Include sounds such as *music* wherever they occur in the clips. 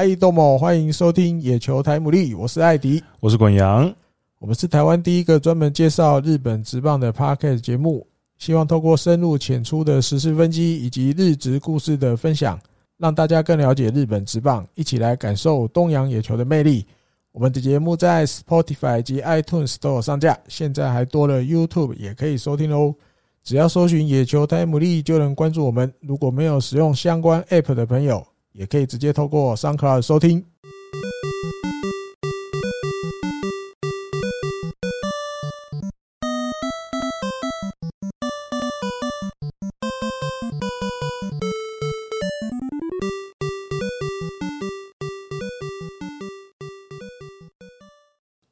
嗨，豆某，欢迎收听野球台姆利，我是艾迪，我是滚阳，我们是台湾第一个专门介绍日本职棒的 Podcast 节目，希望透过深入浅出的时事分析以及日职故事的分享，让大家更了解日本职棒，一起来感受东洋野球的魅力。我们的节目在 Spotify 及 iTunes Store 上架，现在还多了 YouTube 也可以收听哦。只要搜寻野球台姆利就能关注我们。如果没有使用相关 App 的朋友，也可以直接透过 SoundCloud 收听。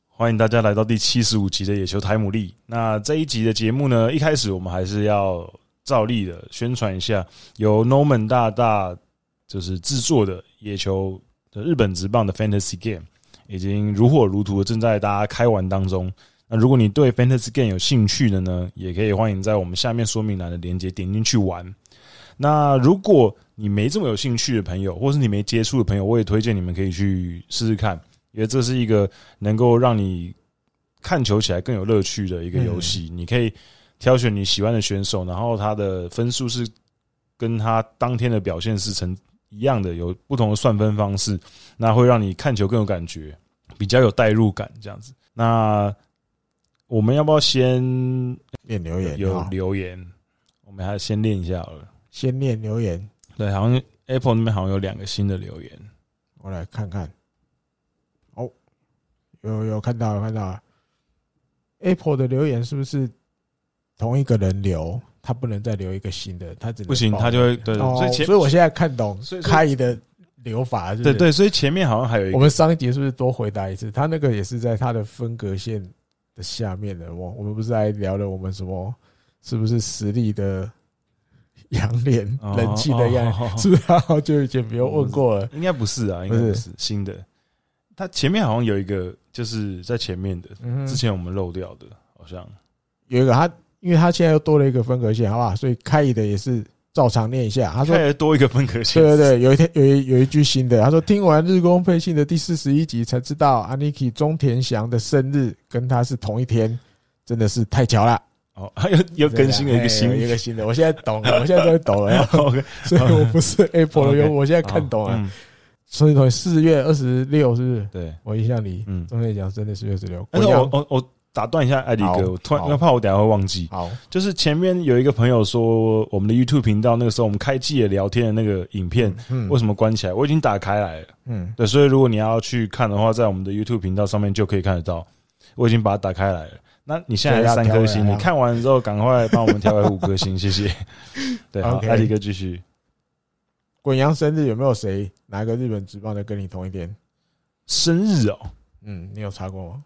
欢迎大家来到第七十五集的野球台姆利。那这一集的节目呢，一开始我们还是要照例的宣传一下，由 Norman 大大。就是制作的野球的日本职棒的 Fantasy Game 已经如火如荼的正在大家开玩当中。那如果你对 Fantasy Game 有兴趣的呢，也可以欢迎在我们下面说明栏的链接点进去玩。那如果你没这么有兴趣的朋友，或是你没接触的朋友，我也推荐你们可以去试试看，因为这是一个能够让你看球起来更有乐趣的一个游戏。你可以挑选你喜欢的选手，然后他的分数是跟他当天的表现是成。一样的，有不同的算分方式，那会让你看球更有感觉，比较有代入感，这样子。那我们要不要先念留言？有留言，我们还是先念一下好了。先念留言。对，好像 Apple 那边好像有两个新的留言，我来看看。哦，有有看到，有看到。Apple 的留言是不是同一个人留？他不能再留一个新的，他只能不行，他就会对，哦、所以前所以我现在看懂开的留法是是，对对，所以前面好像还有一个，我们上一集是不是多回答一次？他那个也是在他的分隔线的下面的。我我们不是还聊了我们什么是不是实力的阳脸人气的样子？哦哦、是不是他好久以前没有问过了？应该不是啊，应该不是新的。他前面好像有一个，就是在前面的，之前我们漏掉的，好像有一个他。因为他现在又多了一个分隔线，好不好？所以开乙的也是照常念一下。他说多一个分隔线。对对对，有一天有一有一句新的，他说听完日工配信的第四十一集才知道，Aniki 中田翔的生日跟他是同一天，真的是太巧了。哦，他 *laughs* 又又更新了一个新的，一个新的。我现在懂了，*laughs* 我现在终于懂了。OK，*laughs* 所以我不是 Apple 的用户，我现在看懂了。所以同四月二十六是不是？对，我印象里，嗯，中田翔真的是四月二十六。我我我。打断一下，艾迪哥，我突然要怕我等下会忘记。好，就是前面有一个朋友说，我们的 YouTube 频道那个时候我们开机的聊天的那个影片，为什么关起来？我已经打开来了。嗯，对，所以如果你要去看的话，在我们的 YouTube 频道上面就可以看得到。我已经把它打开来了。那你现在三颗星，你看完之后赶快帮我们调为五颗星，谢谢。*laughs* 对，好，艾迪哥继续。滚阳生日有没有谁哪个日本职棒的跟你同一天生日哦？嗯，你有查过吗？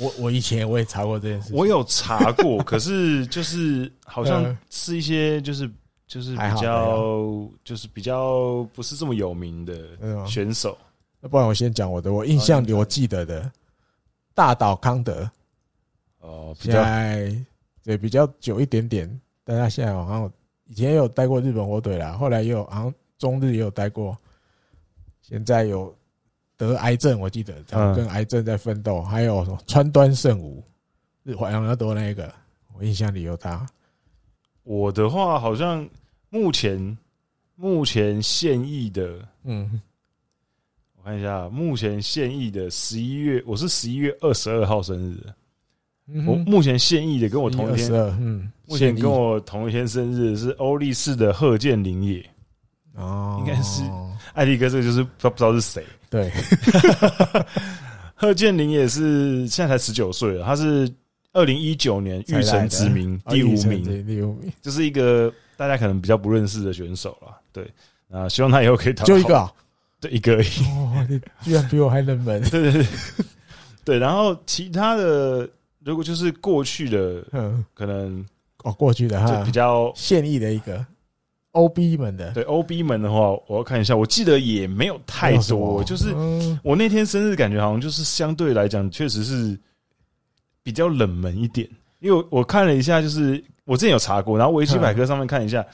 我我以前我也查过这件事，我有查过，*laughs* 可是就是好像是一些就是就是比较就是比较不是这么有名的选手。那不然我先讲我的，我印象里我记得的大岛康德哦，现在对比较久一点点，但他现在好像以前也有待过日本火腿啦，后来也有好像中日也有待过，现在有。得癌症，我记得他跟癌症在奋斗，还有什么川端圣吾，日环洋要多那一个，我印象里有他。我的话好像目前目前现役的，嗯，我看一下，目前现役的十一月，我是十一月二十二号生日。我目前现役的跟我同一天，嗯，目前跟我同一天生日是欧力士的贺建林也。哦，应该是艾力哥，这个就是不不知道是谁。对，贺建林也是现在才十九岁了，他是二零一九年玉成之名第五名，第五名，就是一个大家可能比较不认识的选手了。对，啊，希望他以后可以就一个，啊对，一个而已。哇，你居然比我还冷门。*laughs* 对对对，对，然后其他的，如果就是过去的，嗯，可能哦，过去的哈，比较现役的一个。OB 们的对 OB 们的话，我要看一下。我记得也没有太多，就是我那天生日感觉好像就是相对来讲，确实是比较冷门一点。因为我看了一下，就是我之前有查过，然后维基百科上面看一下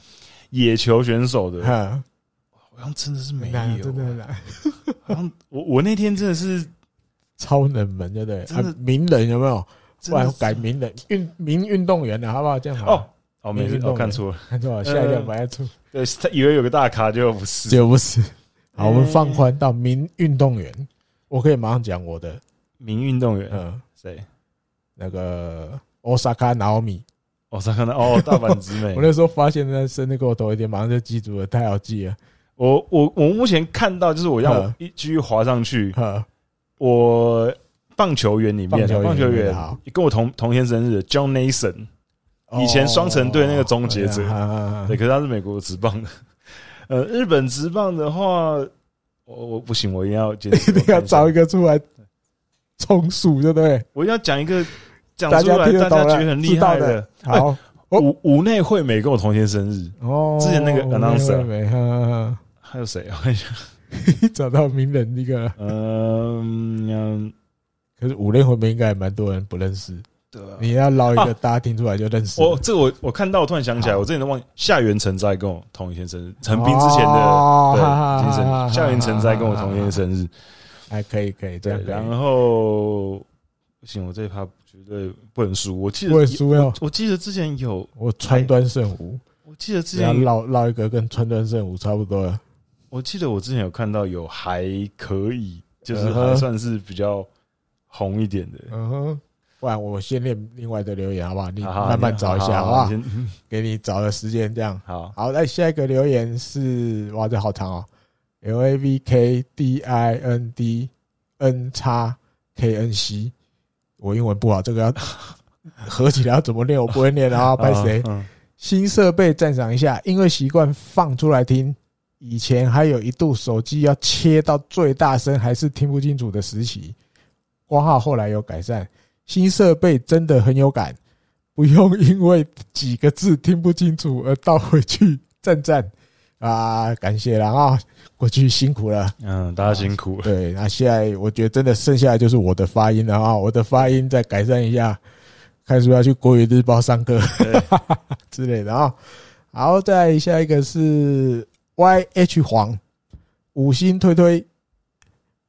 野球选手的，好像真的是没有，真的。*laughs* 好像我我那天真的是超冷门，对不对？真的啊名人有没有？不然改名人运名运动员的，好不好？这样好。哦哦，没事，我看错了，看错了，*laughs* 下一个不要出。对他以为有个大咖，就不是，就不是。好，我们放宽到名运动员，我可以马上讲我的名运动员。嗯，谁？那个 Osaka Naomi。Osaka 哦，大阪直美。*laughs* 我那时候发现那生日给我同一点，马上就记住了，太好记了。我我我目前看到就是我要一继续滑上去。我棒球员里面，棒球员跟我同同天生日的 John Nason。以前双城队那个终结者，对，可是他是美国职棒的。呃，日本职棒的话，我我不行，我一定要一定 *laughs* 要找一个出来充数，对不对？我一定要讲一个讲出来大家觉得很厉害的。好，五五内惠美跟我同天生日哦。之前那个 announcer，还有谁？我看一下，*laughs* 找到名人那个。嗯，可是五内惠美应该还蛮多人不认识。对，你要捞一个，大家听出来就认识。我这个我我看到，我突然想起来，我之前都忘夏元成在跟我同一天生日，陈斌之前的对精神下元成在跟我同一天生日，还可以可以这样。然后不行，我这一趴绝对不能输。我记得输哟。我记得之前有我川端圣武，我记得之前捞捞一个跟川端圣武差不多了。我记得我之前有看到有还可以，就是还算是比较红一点的。嗯哼。不然我先念另外的留言好不好？你慢慢找一下好不好？*laughs* 给你找的时间这样。好，好，那下一个留言是哇，这好长哦，L A V K D I N D N 叉 K N C。我英文不好，这个要合起来要怎么念？我不会念啊，*laughs* 拜谁？新设备赞赏一下，因为习惯放出来听，以前还有一度手机要切到最大声还是听不清楚的时期，挂号后来有改善。新设备真的很有感，不用因为几个字听不清楚而倒回去赞赞啊！感谢了啊，过去辛苦了，嗯，大家辛苦了。对，那现在我觉得真的剩下来就是我的发音了啊，我的发音再改善一下，看是不是要去国语日报上课 *laughs* 之类的啊。好，再下一个是 YH 黄五星推推，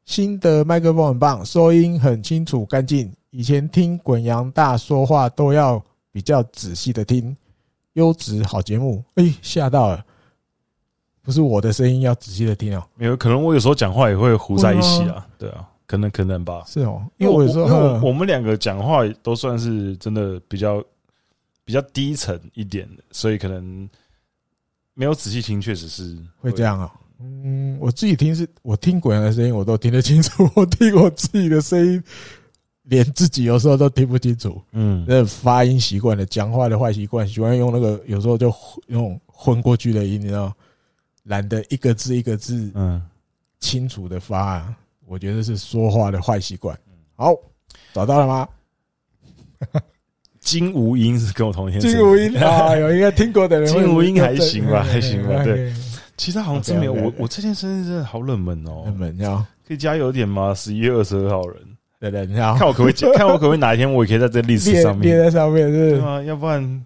新的麦克风很棒，收音很清楚干净。以前听滚羊大说话都要比较仔细的听，优质好节目。哎，吓到了，不是我的声音要仔细的听哦。没有可能，我有时候讲话也会糊在一起啊。对啊，可能可能吧。是哦，因为我有时候我们两个讲话都算是真的比较比较低沉一点的，所以可能没有仔细听，确实是会这样啊。嗯，我自己听是我听滚羊的声音，我都听得清楚。*laughs* 我听我自己的声音。连自己有时候都听不清楚，嗯，那发音习惯的，讲话的坏习惯，喜欢用那个有时候就用混过去的音，你知道，懒得一个字一个字，嗯，清楚的发，我觉得是说话的坏习惯。好，找到了吗？*laughs* 金无音是跟我同一天。金无音啊，有 *laughs* 应该听过的人。*laughs* 金无音还行吧，还行吧。对，其他好像真没有。我我这件生日真的好冷门哦，冷门要可以加油点吗？十一月二十二号人。对对，你好，看我可不可以，*laughs* 看我可不可以哪一天我也可以在这历史上面。列在上面，是。吗？要不然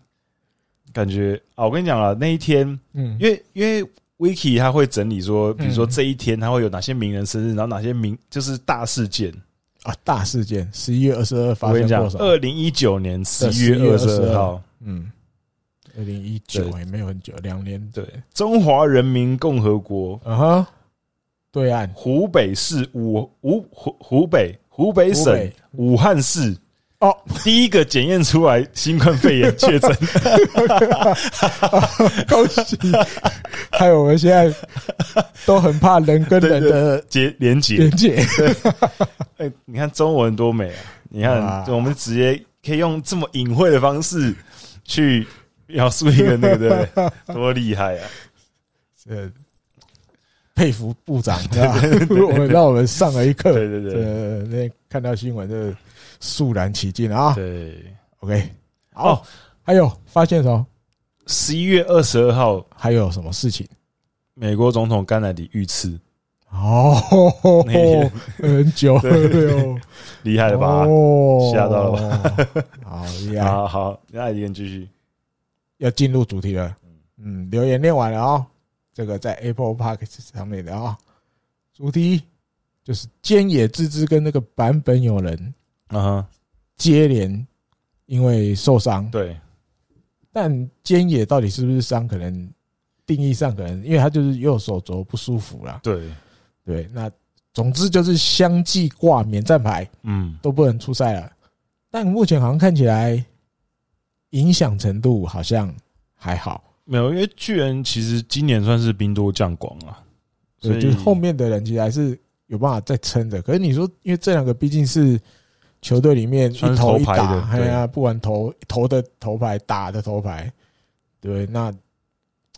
感觉啊，我跟你讲啊，那一天，嗯，因为因为 Wiki 他会整理说，比如说这一天他会有哪些名人生日，然后哪些名就是大事件。啊，大事件，十一月二十二发生过什么？二零一九年十一月二十二号，嗯，二零一九也没有很久，两年，对，中华人民共和国，啊哈，对岸。湖北市武武湖湖北。湖北省武汉市哦，第一个检验出来新冠肺炎确诊，*laughs* 恭喜！还有我们现在都很怕人跟人的结连结连结。*laughs* 哎，你看中文多美啊！你看，我们直接可以用这么隐晦的方式去描述一个那个，对，*laughs* 多厉害啊！这。佩服部长，*laughs* *laughs* 我们让我们上了一课。对对对，那看到新闻就肃然起敬啊。对，OK，好，还有发现什么？十一月二十二号还有什么事情？美国总统甘乃迪遇刺。哦，很久了哟，厉害了吧？哦，吓到了吧？*laughs* 好厉害！好，那一天继续要进入主题了。嗯，留言念完了啊。这个在 Apple Park 上面的啊，主题就是菅野智之跟那个坂本有人啊接连因为受伤，对，但菅野到底是不是伤？可能定义上可能，因为他就是右手肘不舒服啦。对对，那总之就是相继挂免战牌，嗯，都不能出赛了。但目前好像看起来影响程度好像还好。没有，因为巨人其实今年算是兵多将广啊，所以就是后面的人其实还是有办法再撑的。可是你说，因为这两个毕竟是球队里面一头一打，哎呀，不管投投的头牌，打的头牌，对，那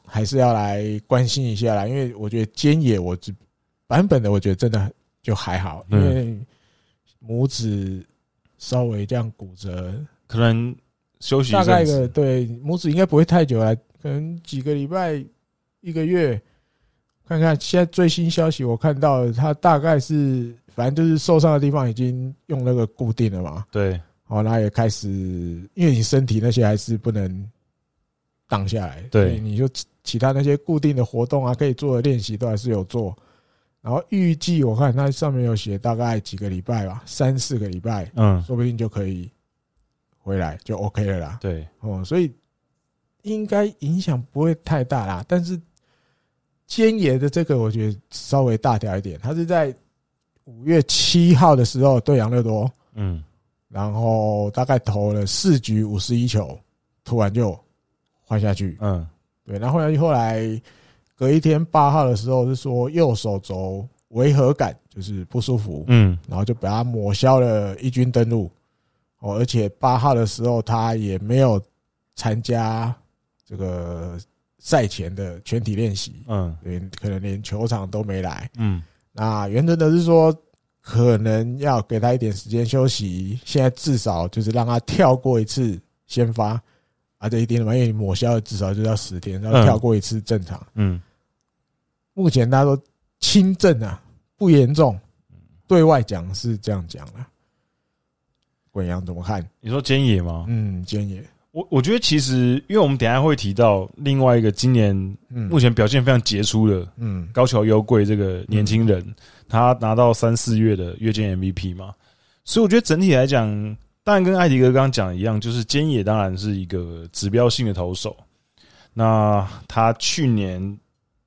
还是要来关心一下啦。因为我觉得菅野，我这版本的，我觉得真的就还好，因为拇指稍微这样骨折，可能休息大概一个对拇指应该不会太久来。可能几个礼拜、一个月，看看现在最新消息，我看到他大概是，反正就是受伤的地方已经用那个固定了嘛。对，好，那也开始，因为你身体那些还是不能挡下来。对，你就其他那些固定的活动啊，可以做的练习都还是有做。然后预计我看它上面有写大概几个礼拜吧，三四个礼拜，嗯，说不定就可以回来，就 OK 了啦。对，哦，所以。应该影响不会太大啦，但是菅野的这个我觉得稍微大条一点。他是在五月七号的时候对杨乐多，嗯，然后大概投了四局五十一球，突然就换下去，嗯，对，然后后来后来隔一天八号的时候是说右手肘违和感，就是不舒服，嗯，然后就把他抹消了一军登陆，哦，而且八号的时候他也没有参加。这个赛前的全体练习，嗯，连可能连球场都没来，嗯，那原则的是说，可能要给他一点时间休息。现在至少就是让他跳过一次先发，啊，这一点嘛，因为你抹消了至少就要十天，然后跳过一次正常，嗯，目前大家都轻症啊，不严重，对外讲是这样讲了。滚阳怎么看？你说菅野吗？嗯，菅野。我我觉得其实，因为我们等一下会提到另外一个今年目前表现非常杰出的，嗯，高桥优贵这个年轻人，他拿到三四月的月间 MVP 嘛，所以我觉得整体来讲，当然跟艾迪哥刚刚讲的一样，就是菅野当然是一个指标性的投手。那他去年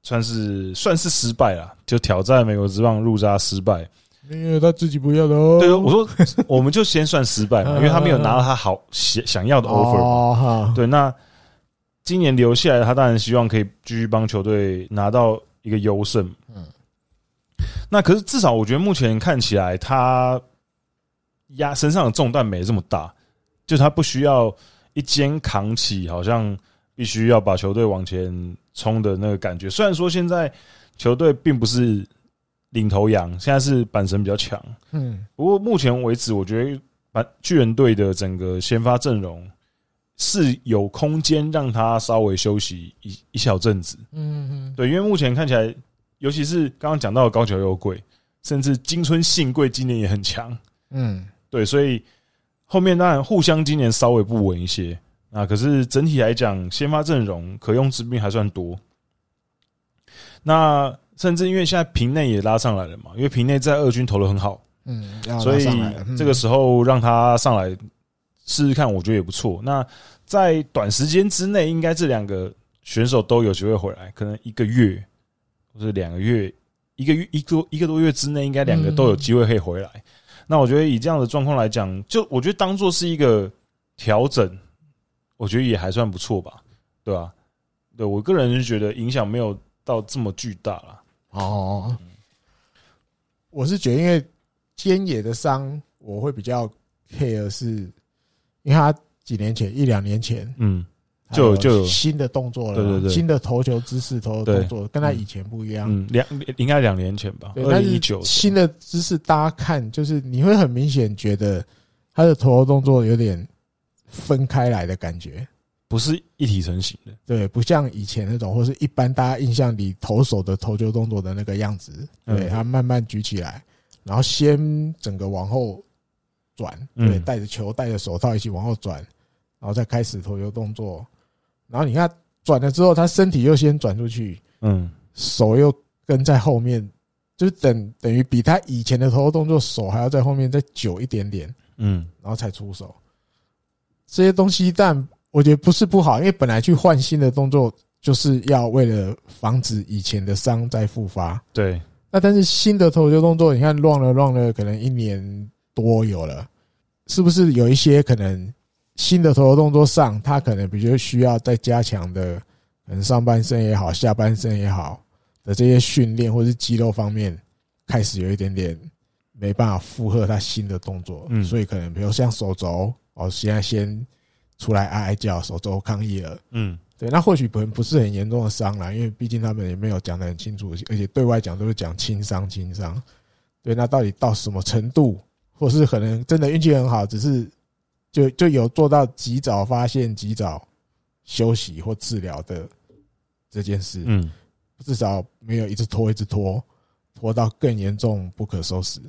算是算是失败了，就挑战美国之棒入闸失败。因为他自己不要的哦。对，我说我们就先算失败嘛，*laughs* 因为他没有拿到他好想想要的 offer。对，那今年留下来，他当然希望可以继续帮球队拿到一个优胜。嗯，那可是至少我觉得目前看起来，他压身上的重担没这么大，就他不需要一肩扛起，好像必须要把球队往前冲的那个感觉。虽然说现在球队并不是。领头羊现在是板神比较强，嗯，不过目前为止，我觉得板巨人队的整个先发阵容是有空间让他稍微休息一一小阵子，嗯嗯，对，因为目前看起来，尤其是刚刚讲到的高桥优贵，甚至金村信贵今年也很强，嗯，对，所以后面当然互相今年稍微不稳一些啊，可是整体来讲，先发阵容可用之兵还算多，那。甚至因为现在平内也拉上来了嘛，因为平内在二军投的很好，嗯，所以这个时候让他上来试试看，我觉得也不错。那在短时间之内，应该这两个选手都有机会回来，可能一个月或者两个月，一个月一个一个多月之内，应该两个都有机会可以回来。那我觉得以这样的状况来讲，就我觉得当做是一个调整，我觉得也还算不错吧，对吧？对我个人是觉得影响没有到这么巨大了。哦，我是觉得，因为菅野的伤，我会比较 care，是因为他几年前、一两年前，嗯，就就有新的动作了，对对对，新的投球姿势、投的动作跟他以前不一样。嗯，两应该两年前吧，二零一九。新的姿势，大家看，就是你会很明显觉得他的投球动作有点分开来的感觉。不是一体成型的，对，不像以前那种，或是一般大家印象里投手的投球动作的那个样子。对，他慢慢举起来，然后先整个往后转，对，带着球，带着手套一起往后转，然后再开始投球动作。然后你看转了之后，他身体又先转出去，嗯，手又跟在后面，就是等等于比他以前的投球动作手还要在后面再久一点点，嗯，然后才出手。这些东西，但我觉得不是不好，因为本来去换新的动作，就是要为了防止以前的伤再复发。对。那但是新的投球动作，你看乱了乱了，可能一年多有了，是不是有一些可能新的投球动作上，他可能比较需要再加强的，可能上半身也好，下半身也好的这些训练，或是肌肉方面开始有一点点没办法负荷他新的动作，嗯，所以可能比如像手肘哦，现在先出来哀哀叫，手肘抗议了，嗯。对，那或许不不是很严重的伤啦，因为毕竟他们也没有讲得很清楚，而且对外讲都是讲轻伤轻伤。对，那到底到什么程度，或是可能真的运气很好，只是就就有做到及早发现、及早休息或治疗的这件事。嗯，至少没有一直拖、一直拖，拖到更严重、不可收拾。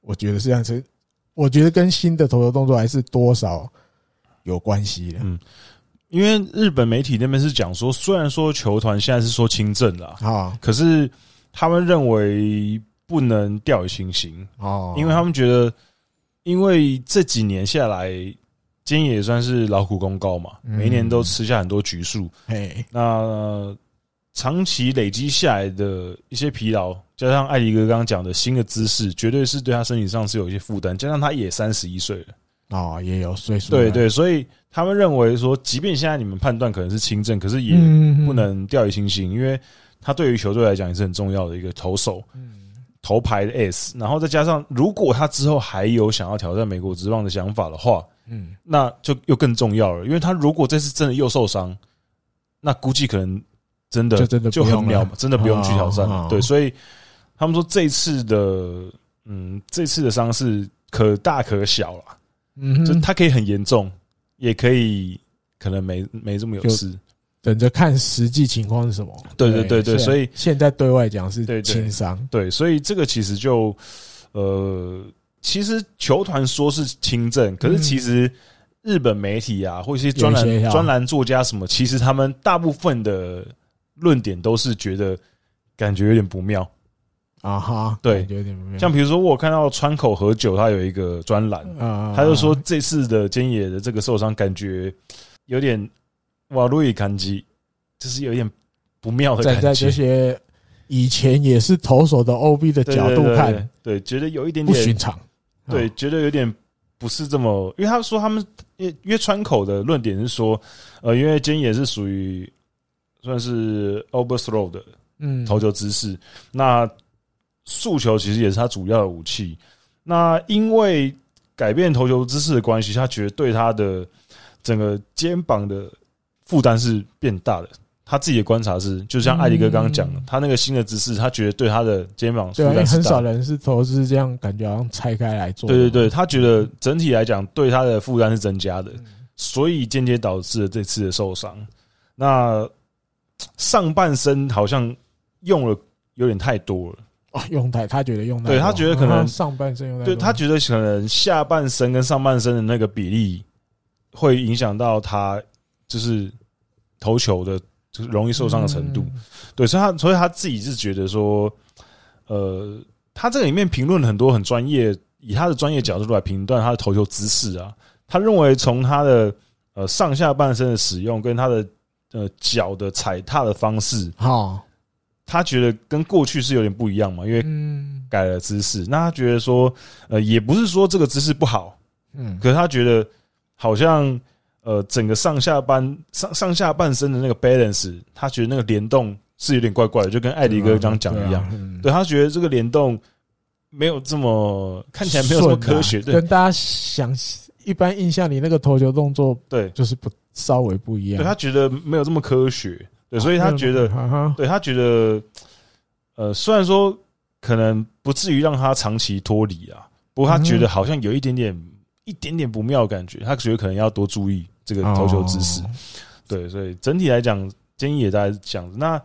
我觉得是这样子，我觉得跟新的投球动作还是多少有关系的。嗯。因为日本媒体那边是讲说，虽然说球团现在是说轻症了啊，可是他们认为不能掉以轻心哦，因为他们觉得，因为这几年下来，菅野也算是劳苦功高嘛，每一年都吃下很多橘树，哎，那长期累积下来的一些疲劳，加上艾迪哥刚刚讲的新的姿势，绝对是对他身体上是有一些负担，加上他也三十一岁了。哦，也有岁数。对对，所以他们认为说，即便现在你们判断可能是轻症，可是也不能掉以轻心，因为他对于球队来讲也是很重要的一个投手，头牌的 S。然后再加上，如果他之后还有想要挑战美国职棒的想法的话，嗯，那就又更重要了，因为他如果这次真的又受伤，那估计可能真的就真的就很渺，真的不用去挑战了。对，所以他们说这次的，嗯，这次的伤势可大可小了。嗯，就它可以很严重，也可以可能没没这么有事，等着看实际情况是什么。对对对对，所以现在对外讲是轻伤，对，所以这个其实就呃，其实球团说是轻症，可是其实日本媒体啊，或一些专栏专栏作家什么，其实他们大部分的论点都是觉得感觉有点不妙。啊哈，对，有点像比如说，我看到川口和久他有一个专栏，啊，他就说这次的菅野的这个受伤感觉有点瓦路易坎基，就是有点不妙的感觉。在这些以前也是投手的 OB 的角度看，对，觉得有一点点不寻常，对，觉得有点不是这么，因为他说他们因为川口的论点是说，呃，因为菅野是属于算是 overthrow 的，嗯，投球姿势，那。速球其实也是他主要的武器。那因为改变投球姿势的关系，他觉得对他的整个肩膀的负担是变大的。他自己的观察是，就像艾迪哥刚刚讲的，他那个新的姿势，他觉得对他的肩膀负担很少人是投资这样，感觉好像拆开来做。对对对，他觉得整体来讲，对他的负担是增加的，所以间接导致了这次的受伤。那上半身好像用了有点太多了。哦，用太，他觉得用太，对他觉得可能上半身用太，对他觉得可能下半身跟上半身的那个比例会影响到他就是投球的，就是容易受伤的程度。对，所以他所以他自己是觉得说，呃，他这个里面评论很多很专业，以他的专业角度来评断他的投球姿势啊，他认为从他的呃上下半身的使用跟他的呃脚的踩踏的方式，好。他觉得跟过去是有点不一样嘛，因为改了姿势。那他觉得说，呃，也不是说这个姿势不好，嗯，可是他觉得好像，呃，整个上下半上上下半身的那个 balance，他觉得那个联动是有点怪怪的，就跟艾迪哥刚刚讲的一样。对，他觉得这个联动没有这么看起来没有这么科学，跟大家想一般印象里那个投球动作，对，就是不稍微不一样。对，他觉得没有这么科学。对，所以他觉得，对他觉得，呃，虽然说可能不至于让他长期脱离啊，不过他觉得好像有一点点、一点点不妙的感觉，他觉得可能要多注意这个投球姿势。对，所以整体来讲，建议也大概是这样子。那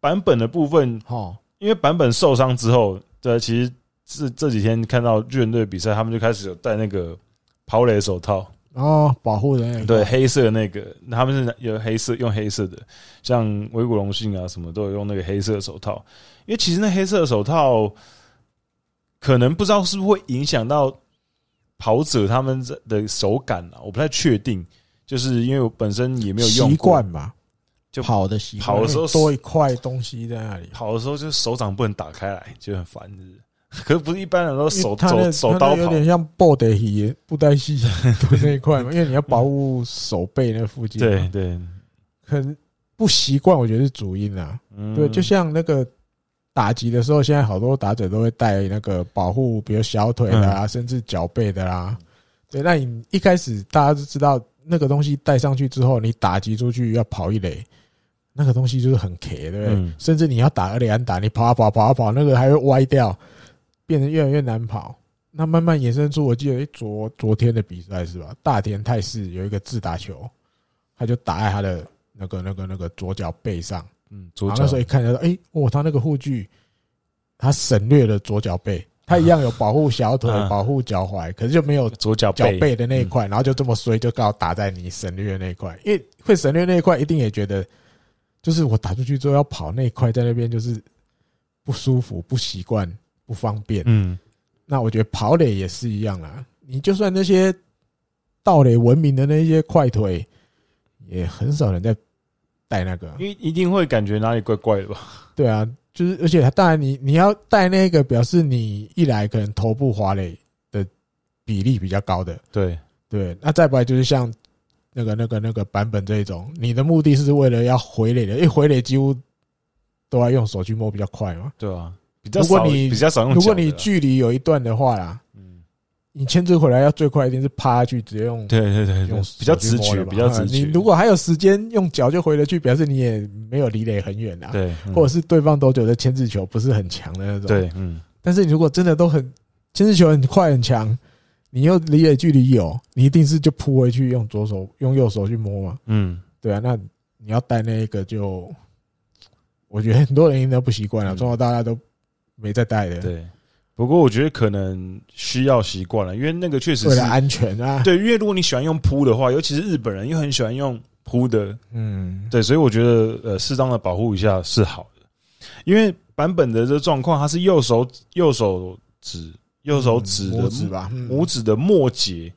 版本的部分，哦，因为版本受伤之后，对，其实是这几天看到巨人队比赛，他们就开始有戴那个跑垒手套。哦，保护的那个对，黑色的那个，他们是有黑色用黑色的，像维古隆信啊什么都有用那个黑色的手套，因为其实那黑色的手套可能不知道是不是会影响到跑者他们的手感啊，我不太确定，就是因为我本身也没有用习惯吧，就跑的习惯，跑的时候多一块东西在那里，跑的时候就手掌不能打开来，就很烦，是。*laughs* 可是不是一般人都手手手刀跑，有点像布袋戏布袋戏那一块嘛，*laughs* 因为你要保护手背那附近。对对，很不习惯，我觉得是主因啊。对，就像那个打击的时候，现在好多打者都会带那个保护，比如小腿的啊，甚至脚背的啦。对，那你一开始大家都知道那个东西带上去之后，你打击出去要跑一垒，那个东西就是很 K，对不对？甚至你要打二垒安打，你跑啊跑跑啊跑，那个还会歪掉。变得越来越难跑，那慢慢衍生出，我记得昨昨天的比赛是吧？大田泰示有一个自打球，他就打在他的那个那个那个左脚背上，嗯，左脚。那时候一看就说，哎，哦，他那个护具，他省略了左脚背，他一样有保护小腿、保护脚踝，可是就没有左脚脚背的那一块，然后就这么衰，就刚好打在你省略的那一块，因为会省略那一块，一定也觉得，就是我打出去之后要跑那一块在那边就是不舒服、不习惯。不方便，嗯，那我觉得跑垒也是一样啦。你就算那些盗垒闻名的那些快腿，也很少人在带那个，因为一定会感觉哪里怪怪的吧？对啊，就是而且当然你你要带那个，表示你一来可能头部滑垒的比例比较高的，对对。那再不来就是像那个那个那个版本这一种，你的目的是为了要回垒的，因为回垒几乎都要用手去摸比较快嘛，对啊。如果你比较少用，如果你距离有一段的话啦，嗯，你牵制回来要最快一定是趴下去直接用，对对对，用比较直觉，比较直觉。你如果还有时间用脚就回得去，表示你也没有离垒很远啦，对，或者是对方多久的牵制球不是很强的那种，对，嗯。但是你如果真的都很牵制球很快很强，你又离垒距离有，你一定是就扑回去用左手用右手去摸嘛，嗯，对啊，那你要带那一个就，我觉得很多人应该不习惯了，中国大家都。没在带的，对。不过我觉得可能需要习惯了，因为那个确实是为了安全啊。*laughs* 对，因为如果你喜欢用扑的话，尤其是日本人又很喜欢用扑的，嗯，对，所以我觉得呃，适当的保护一下是好的。因为版本的这个状况，它是右手右手指右手指的指吧，拇指的末节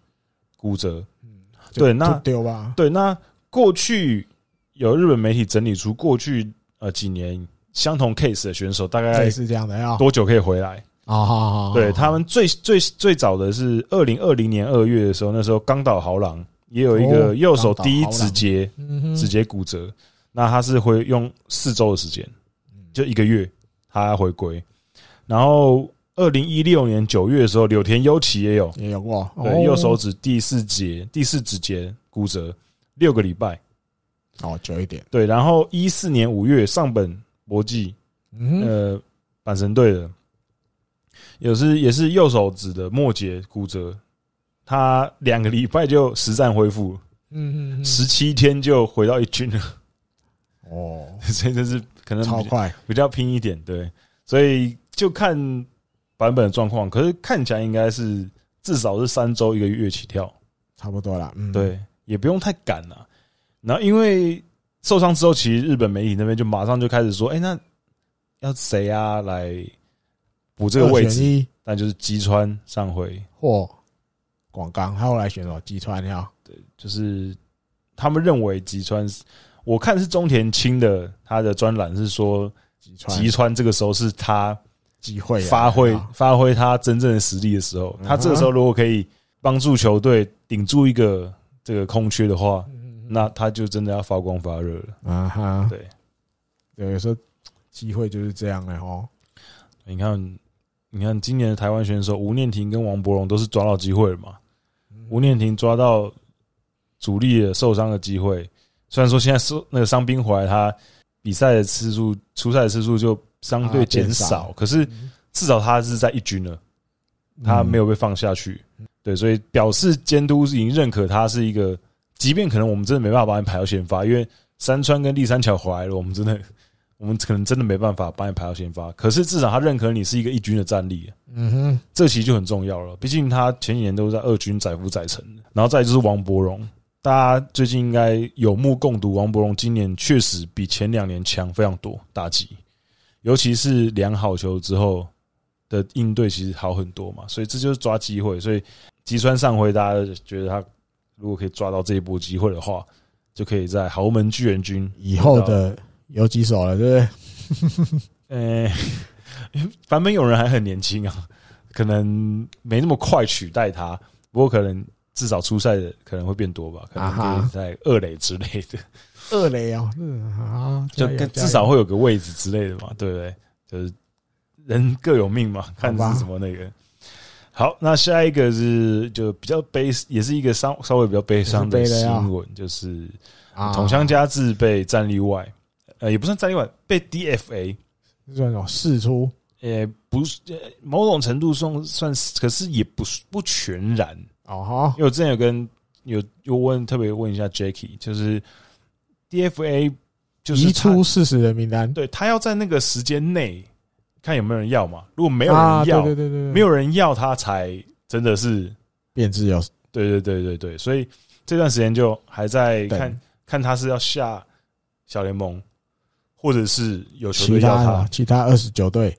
骨折。对，那丢吧。对，那过去有日本媒体整理出过去呃几年。相同 case 的选手大概是这样的，要多久可以回来？啊，对他们最最最早的是二零二零年二月的时候，那时候冈岛豪郎也有一个右手第一指节指节骨折，那他是会用四周的时间，就一个月他回归。然后二零一六年九月的时候，柳田优起也有也有过，对右手指第四节第四指节骨折六个礼拜，哦，久一点。对，然后一四年五月上本。搏击，呃，阪神队的，也是也是右手指的末节骨折，他两个礼拜就实战恢复，嗯嗯，十七天就回到一军了，哦，*laughs* 所以就是可能超快，比较拼一点，对，所以就看版本的状况，可是看起来应该是至少是三周一个月起跳，差不多啦，嗯，对，也不用太赶了，然后因为。受伤之后，其实日本媒体那边就马上就开始说：“哎，那要谁啊来补这个位置？”那就是吉川上回。或广冈，他后来选了吉川呀？对，就是他们认为吉川，我看是中田青的他的专栏是说吉川，吉川这个时候是他机会发挥发挥他真正的实力的时候，他这个时候如果可以帮助球队顶住一个这个空缺的话。那他就真的要发光发热了啊！哈，对，对，有时候机会就是这样的哦。你看，你看，今年的台湾选手吴念婷跟王柏荣都是抓到机会了嘛？吴念婷抓到主力的受伤的机会，虽然说现在是那个伤兵回来，他比赛的次数、出赛的次数就相对减少，可是至少他是在一军了，他没有被放下去。对，所以表示监督已经认可他是一个。即便可能我们真的没办法把你排到先发，因为山川跟立山桥回来了，我们真的，我们可能真的没办法把你排到先发。可是至少他认可你是一个一军的战力，嗯哼，这其实就很重要了。毕竟他前几年都是在二军载浮载沉的。然后再就是王伯荣，大家最近应该有目共睹，王伯荣今年确实比前两年强非常多，打击，尤其是量好球之后的应对其实好很多嘛。所以这就是抓机会，所以吉川上回大家觉得他如果可以抓到这一波机会的话。就可以在豪门巨人军以后的有几手了，对不对？*laughs* 呃，*laughs* 坂本有人还很年轻啊，可能没那么快取代他。不过可能至少出赛的可能会变多吧，可能在二垒之类的。二垒啊，*laughs* 嗯啊，就跟至少会有个位置之类的嘛，对不对？就是人各有命嘛，看是什么那个。好，那下一个是就比较悲，也是一个稍稍微比较悲伤的新闻，就是桐乡家志被战例外，呃，也不算战例外，被 DFA 算什么释出？呃，不是，某种程度算算是，可是也不不全然哦哈。因为我之前有跟有有问，特别问一下 Jacky，就是 DFA 就是移出事实的名单，对他要在那个时间内。看有没有人要嘛？如果没有人要，对对对对，没有人要他，才真的是变自由。对对对对对，所以这段时间就还在看看他是要下小联盟，或者是有球队要他。其他二十九队，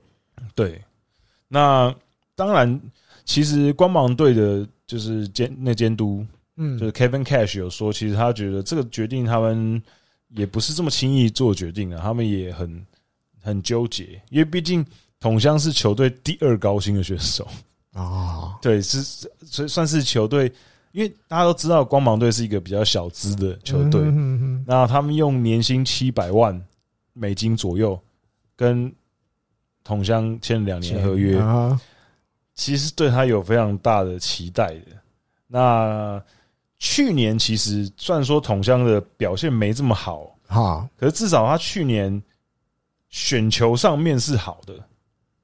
对。那当然，其实光芒队的就是监那监督，嗯，就是 Kevin Cash 有说，其实他觉得这个决定他们也不是这么轻易做决定的，他们也很。很纠结，因为毕竟统香是球队第二高薪的选手。啊，对，是所以算是球队，因为大家都知道光芒队是一个比较小资的球队，那他们用年薪七百万美金左右跟桐乡签两年合约，其实对他有非常大的期待的。那去年其实虽然说统香的表现没这么好，哈，可是至少他去年。选球上面是好的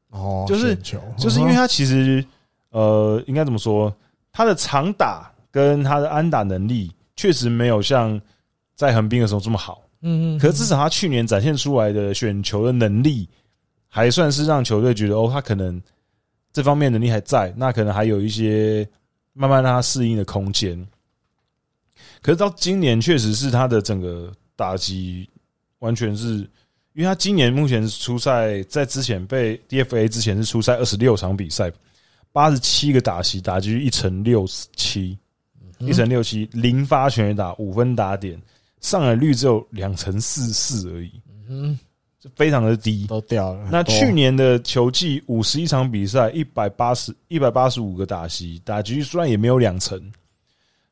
哦，就是就是因为他其实呃，应该怎么说？他的长打跟他的安打能力确实没有像在横滨的时候这么好，嗯嗯。可是至少他去年展现出来的选球的能力，还算是让球队觉得哦，他可能这方面能力还在，那可能还有一些慢慢让他适应的空间。可是到今年，确实是他的整个打击完全是。因为他今年目前是出赛，在之前被 DFA 之前是出赛二十六场比赛，八十七个打席，打击率一成六七，一成六七，零发全垒打，五分打点，上垒率只有两成四四而已，嗯，非常的低，都掉了。那去年的球季五十一场比赛，一百八十一百八十五个打席，打击率虽然也没有两成，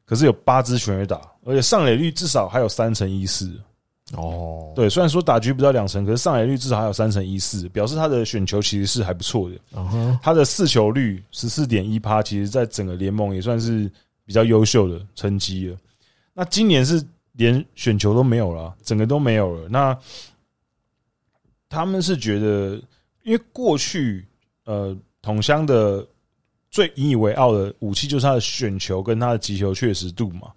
可是有八支全垒打，而且上垒率至少还有三成一四。哦，对，虽然说打局不到两成，可是上垒率至少还有三成一四，表示他的选球其实是还不错的。嗯，他的四球率十四点一趴，其实在整个联盟也算是比较优秀的成绩了。那今年是连选球都没有了，整个都没有了。那他们是觉得，因为过去呃，桐乡的最引以为傲的武器就是他的选球跟他的击球确实度嘛。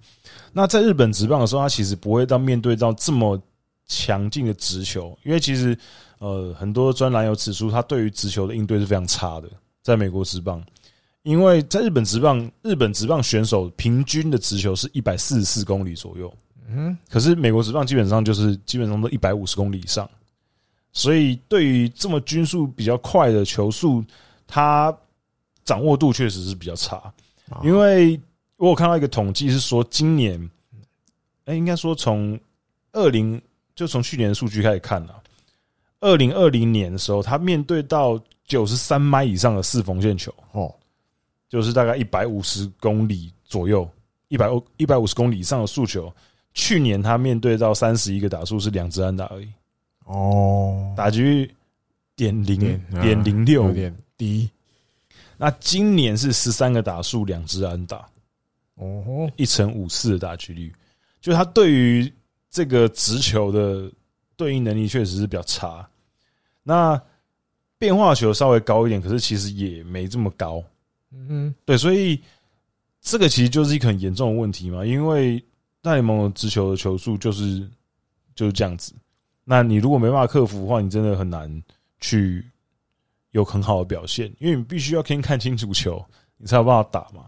那在日本职棒的时候，他其实不会到面对到这么强劲的直球，因为其实呃很多专栏有指出，他对于直球的应对是非常差的。在美国职棒，因为在日本职棒，日本职棒选手平均的直球是一百四十四公里左右，嗯，可是美国职棒基本上就是基本上都一百五十公里以上，所以对于这么均速比较快的球速，他掌握度确实是比较差，因为。我有看到一个统计是说，今年，哎，应该说从二零就从去年的数据开始看了，二零二零年的时候，他面对到九十三迈以上的四缝线球，哦，就是大概一百五十公里左右，一百一百五十公里以上的速球，去年他面对到三十一个打数是两支安打而已，哦，打击率点零点零六。有点低，那今年是十三个打数两支安打。哦，一成五四的打击率，就他对于这个直球的对应能力确实是比较差。那变化球稍微高一点，可是其实也没这么高。嗯哼，对，所以这个其实就是一个很严重的问题嘛。因为大联盟的直球的球速就是就是这样子。那你如果没办法克服的话，你真的很难去有很好的表现，因为你必须要先看清楚球，你才有办法打嘛。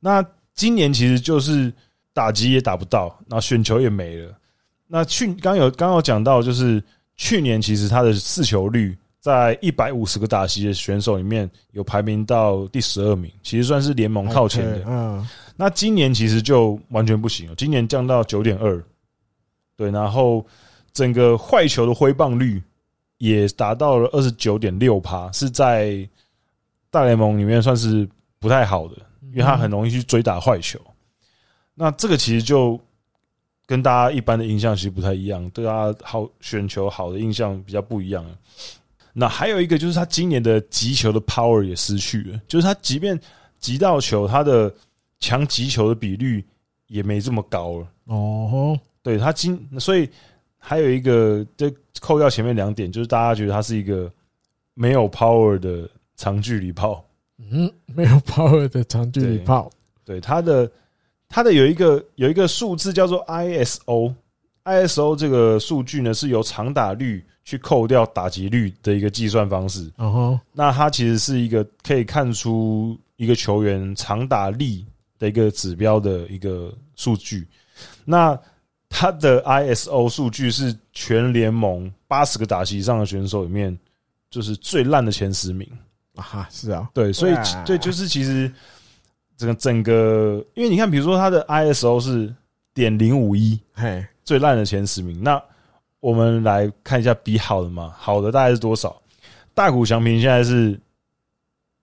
那今年其实就是打击也打不到，然后选球也没了。那去刚有刚有讲到，就是去年其实他的四球率在一百五十个打击的选手里面有排名到第十二名，其实算是联盟靠前的。嗯，那今年其实就完全不行了，今年降到九点二，对，然后整个坏球的挥棒率也达到了二十九点六趴，是在大联盟里面算是不太好的，因为他很容易去追打坏球。那这个其实就。跟大家一般的印象其实不太一样，对他好选球好的印象比较不一样。那还有一个就是他今年的击球的 power 也失去了，就是他即便击到球，他的强击球的比率也没这么高了。哦，对他今所以还有一个，就扣掉前面两点，就是大家觉得它是一个没有 power 的长距离炮。嗯，没有 power 的长距离炮。对它的。它的有一个有一个数字叫做 ISO，ISO 这个数据呢是由长打率去扣掉打击率的一个计算方式。嗯哼，那它其实是一个可以看出一个球员长打力的一个指标的一个数据。那它的 ISO 数据是全联盟八十个打席以上的选手里面，就是最烂的前十名啊！哈是啊，对，所以对，就是其实。整个整个，因为你看，比如说他的 ISO 是点零五一，嘿，最烂的前十名。那我们来看一下比好的嘛，好的大概是多少？大谷翔平现在是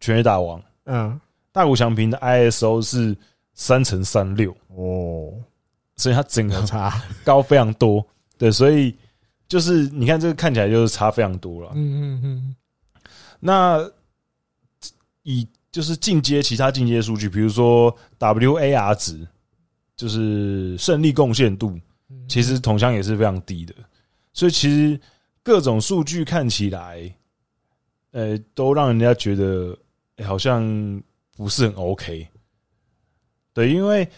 全垒打王，嗯，大谷翔平的 ISO 是三乘三六哦，所以它整个差 *laughs* 高非常多。对，所以就是你看这个看起来就是差非常多了。嗯嗯嗯，那以。就是进阶其他进阶数据，比如说 WAR 值，就是胜利贡献度，其实同乡也是非常低的。所以其实各种数据看起来，呃，都让人家觉得，欸，好像不是很 OK。对，因为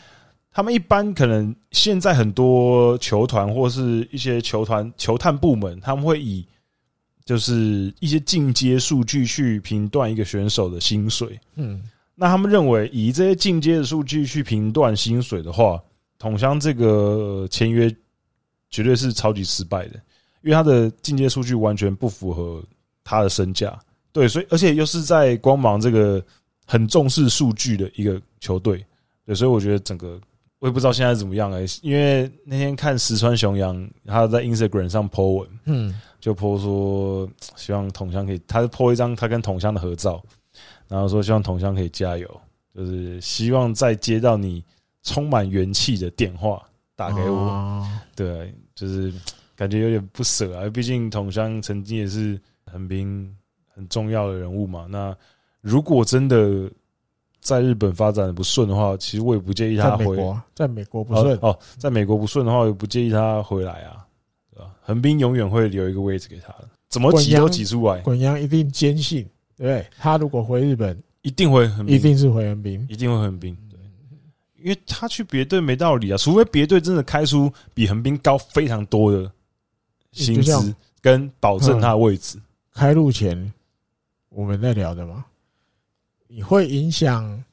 他们一般可能现在很多球团或是一些球团球探部门，他们会以就是一些进阶数据去评断一个选手的薪水，嗯，那他们认为以这些进阶的数据去评断薪水的话，统香这个签约绝对是超级失败的，因为他的进阶数据完全不符合他的身价。对，所以而且又是在光芒这个很重视数据的一个球队，对，所以我觉得整个我也不知道现在怎么样哎、欸，因为那天看石川雄洋他在 Instagram 上 po 文，嗯。就 po 说希望统相可以，他是 po 一张他跟统相的合照，然后说希望统相可以加油，就是希望再接到你充满元气的电话打给我，对，就是感觉有点不舍啊，毕竟统相曾经也是横滨很重要的人物嘛。那如果真的在日本发展的不顺的话，其实我也不介意他回，在美国不顺哦，在美国不顺的话，我也不介意他回来啊。对吧横滨永远会留一个位置给他的，怎么挤都挤出来。滚阳一定坚信，对不对？他如果回日本，一定会横滨，一定是回横滨，一定会横滨。对，因为他去别队没道理啊，除非别队真的开出比横滨高非常多的薪资，跟保证他的位置。开路前我们在聊的嘛，你会影响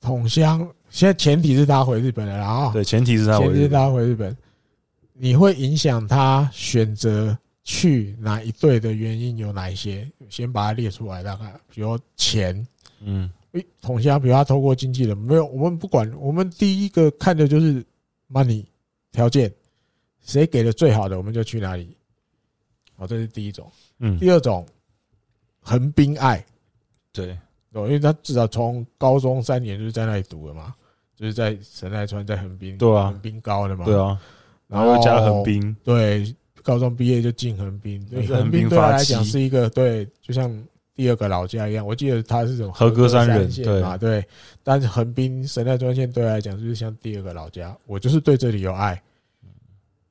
统相？现在前提是他回日本了然后，对，前提是他回，前提是他回日本。你会影响他选择去哪一队的原因有哪一些？先把它列出来，大概比如钱，嗯，诶，统相，比如他透过经纪人，没有，我们不管，我们第一个看的就是 money 条件，谁给的最好的，我们就去哪里。好，这是第一种，嗯，第二种，横滨爱，对，因为他至少从高中三年就是在那里读的嘛，就是在神奈川，在横滨，对啊，横滨高的嘛，对啊。然后又加横滨，对，高中毕业就进横滨，对，横滨对他来讲是一个对，就像第二个老家一样。我记得他是什么和歌山人，对啊，对。但是横滨神奈川县对他来讲就是像第二个老家，我就是对这里有爱。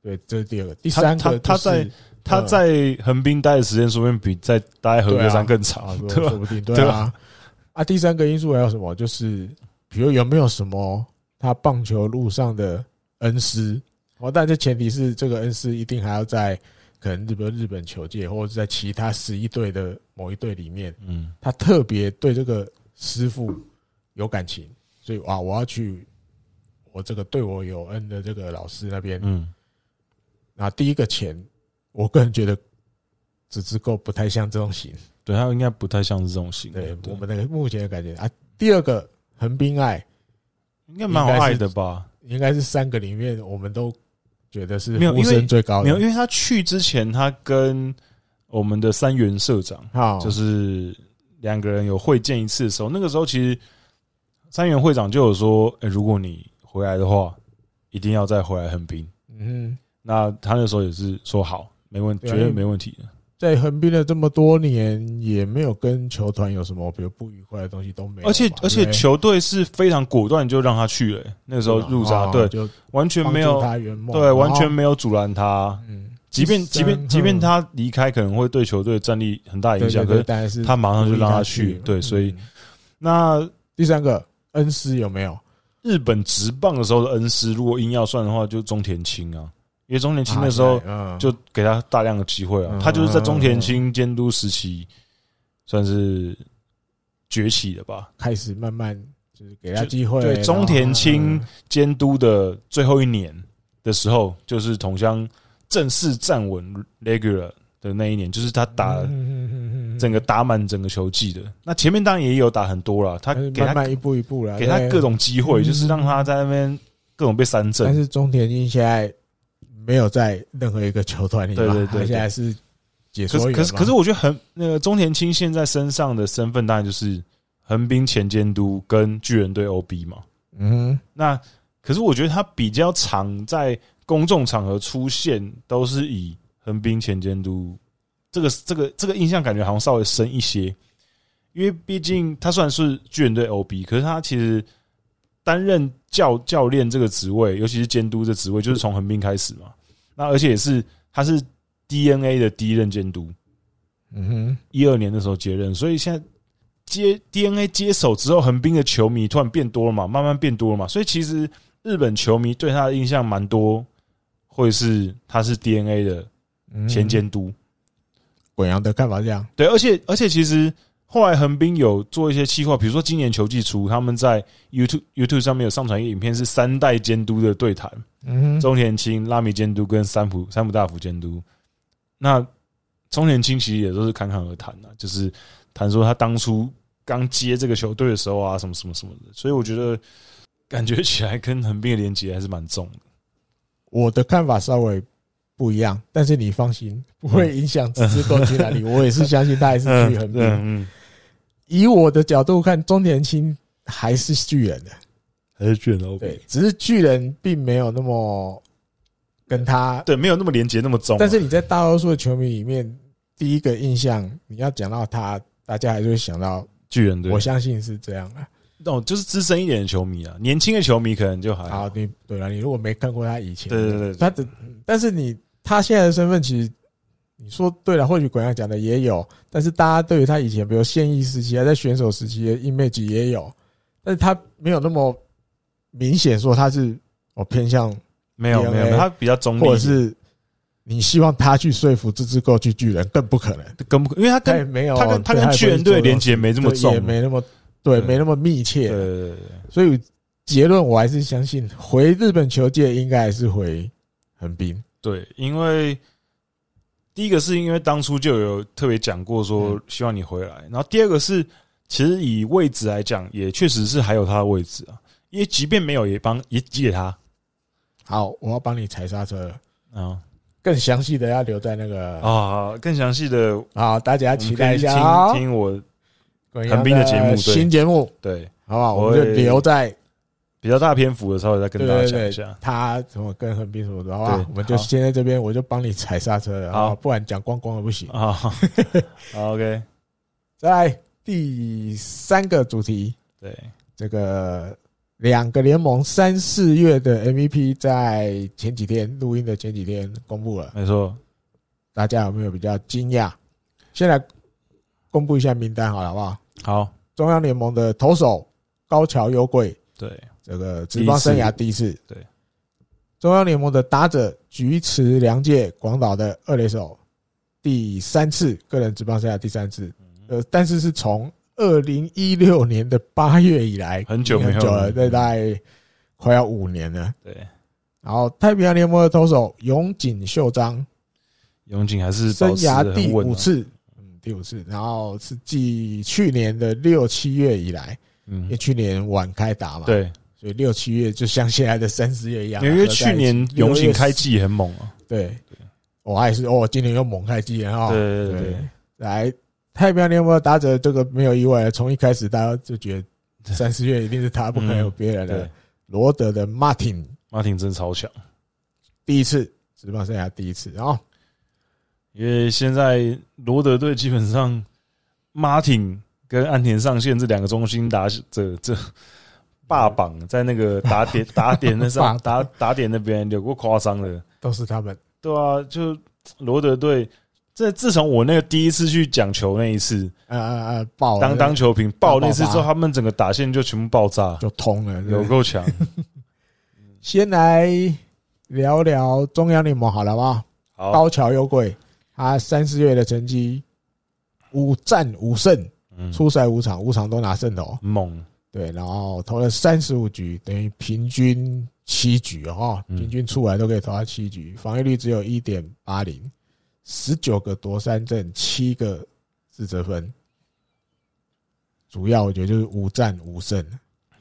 对，这是第二个，第三个，他在他在横滨待的时间说不定比在待和歌山更长，*laughs* 说不定，对啊。啊，第三个因素还有什么？就是比如有没有什么他棒球路上的恩师？哦，但这前提是这个恩师一定还要在可能日本日本球界，或者是在其他十一队的某一队里面，嗯，他特别对这个师傅有感情，所以啊，我要去我这个对我有恩的这个老师那边，嗯，那第一个钱，我个人觉得只只够不太像这种型，对他应该不太像是这种型，对我们那个目前的感觉啊。第二个横滨爱应该蛮好爱的吧？应该是三个里面我们都。觉得是没有，因为最高的没有，因为他去之前，他跟我们的三元社长，就是两个人有会见一次的时候，那个时候其实三元会长就有说，欸，如果你回来的话，一定要再回来横滨。嗯，那他那时候也是说好，没问题，绝对没问题的。在横滨了这么多年，也没有跟球团有什么比如不愉快的东西都没有。而且而且球队是非常果断就让他去了，欸，那个时候入札，对，就完全没有对，完全没有阻拦他。嗯，即便即便即便他离开可能会对球队战力很大影响，可是他马上就让他去。对，所以那第三个恩师有没有？日本职棒的时候的恩师，如果硬要算的话，就中田青啊。因为中田青那时候就给他大量的机会啊，他就是在中田青监督时期算是崛起的吧，开始慢慢就是给他机会。对，中田青监督的最后一年的时候，就是桐乡正式站稳 regular 的那一年，就是他打整个打满整个球季的。那前面当然也有打很多了，他给他一步一步了，给他各种机会，就是让他在那边各种被三振。但是中田青现在。没有在任何一个球团里，对对对，现在是解说员。可是可是，我觉得横那个中田青现在身上的身份，当然就是横滨前监督跟巨人队 OB 嘛。嗯，那可是我觉得他比较常在公众场合出现，都是以横滨前监督这个这个这个印象感觉好像稍微深一些，因为毕竟他虽然是巨人队 OB，可是他其实。担任教教练这个职位，尤其是监督这职位，就是从横滨开始嘛。那而且也是他是 DNA 的第一任监督，嗯哼，一二年的时候接任，所以现在接 DNA 接手之后，横滨的球迷突然变多了嘛，慢慢变多了嘛。所以其实日本球迷对他的印象蛮多，会是他是 DNA 的前监督。滚阳的看法这样，对，而且而且其实。后来横滨有做一些企划，比如说今年球季初，他们在 YouTube YouTube 上面有上传一个影片，是三代监督的对谈，嗯，中田青、拉米监督跟三浦三浦大辅监督。那中田青其实也都是侃侃而谈的，就是谈说他当初刚接这个球队的时候啊，什么什么什么的。所以我觉得感觉起来跟横滨的连接还是蛮重的。我的看法稍微不一样，但是你放心，不会影响直之过去哪里。*laughs* 我也是相信他还是去横滨。以我的角度看，中田青还是巨人的，还是巨人的 OK。对，只是巨人并没有那么跟他对，没有那么连结那么重。但是你在大多数的球迷里面，第一个印象你要讲到他，大家还是会想到巨人。对，我相信是这样的。哦，就是资深一点的球迷啊，年轻的球迷可能就还好。好，你对了，你如果没看过他以前，对对对，他的，但是你他现在的身份其实。你说对了，或许鬼样讲的也有，但是大家对于他以前，比如现役时期还在选手时期的 image 也有，但是他没有那么明显说他是我偏向没有没有，他比较中立，或者是你希望他去说服这只过去巨人，更不可能，更不可能，因为他跟没有他跟他跟巨人队连接没这么重，也没那么对，没那么密切，对对对，所以结论我还是相信回日本球界应该还是回横滨，对，因为。第一个是因为当初就有特别讲过说希望你回来，然后第二个是其实以位置来讲，也确实是还有他的位置啊，因为即便没有也帮也寄给他。好，我要帮你踩刹车啊，更详细的要留在那个啊，更详细的啊，大家期待一下听听我横滨的节目，新节目对，好不好？我们就留在。比较大篇幅的时候再跟大家讲一下，他怎么跟横滨什么的，好吧？我们就先在这边，我就帮你踩刹车了，好，不然讲光光的不行啊。好，*laughs* OK，再来第三个主题，对这个两个联盟三四月的 MVP 在前几天录音的前几天公布了，没错，大家有没有比较惊讶？先来公布一下名单，好了，好不好？好，中央联盟的投手高桥优贵，对。这个职棒生涯第一次，对，中央联盟的打者菊池良介，广岛的二垒手，第三次个人职棒生涯第三次，呃，但是是从二零一六年的八月以来，很久很久了，这大概快要五年了。对，然后太平洋联盟的投手永井秀章，永井还是生涯第五次，嗯，第五次，然后是继去年的六七月以来，嗯，因为去年晚开打嘛，对。所以六七月就像现在的三四月一样，因为去年永井开季很猛啊。对，我还是哦，今年又猛开季了哈。对对对，来太平洋联盟打者这个没有意外，从一开始大家就觉得 *laughs* 三四月一定是他，不可能有别人的。罗德的马丁，马丁真超强，第一次职棒生涯第一次，然后因为现在罗德队基本上马丁跟安田上线这两个中心打这这。霸榜在那个打点打点那上 *laughs* 打打点那边有过夸张的，都是他们。对啊，就罗德队，这自从我那个第一次去讲球那一次，啊啊啊，爆当当球评爆那次之后，他们整个打线就全部爆炸，就通了，有够强。*laughs* 先来聊聊中央联盟好了吧？好，高桥有鬼，他三四月的成绩五战五胜，出赛五场，五场都拿胜投，猛。对，然后投了三十五局，等于平均七局哦，平均出来都可以投到七局，防御率只有一点八零，十九个夺三振，七个自责分，主要我觉得就是五战五胜，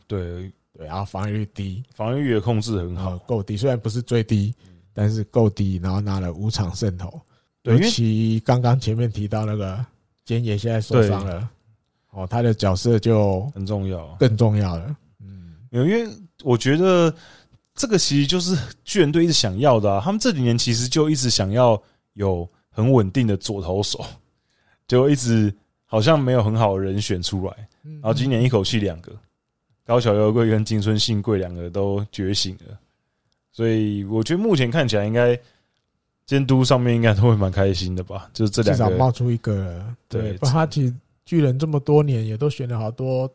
对。对，然后防御率低，防御率的控制很好，够低，虽然不是最低，但是够低，然后拿了五场胜投，尤其刚刚前面提到那个菅野现在受伤了。哦，他的角色就很重要，更重要了。嗯，因为我觉得这个其实就是巨人队一直想要的啊。他们这几年其实就一直想要有很稳定的左投手，就一直好像没有很好的人选出来。然后今年一口气两个，高桥优贵跟金村信贵两个都觉醒了，所以我觉得目前看起来应该监督上面应该都会蛮开心的吧。就是这两个至少冒出一个，对，不他其实。巨人这么多年也都选了好多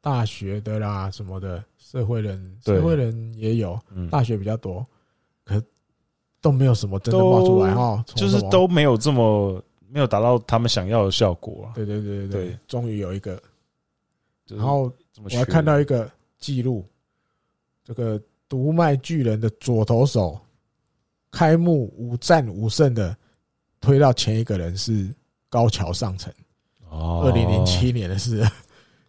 大学的啦，什么的社会人，社会人也有，大学比较多，可都没有什么真的冒出来哈，就是都没有这么没有达到他们想要的效果。对对对对对，终于有一个，然后我还看到一个记录，这个独卖巨人的左投手，开幕五战五胜的，推到前一个人是高桥尚成。哦，二零零七年的事，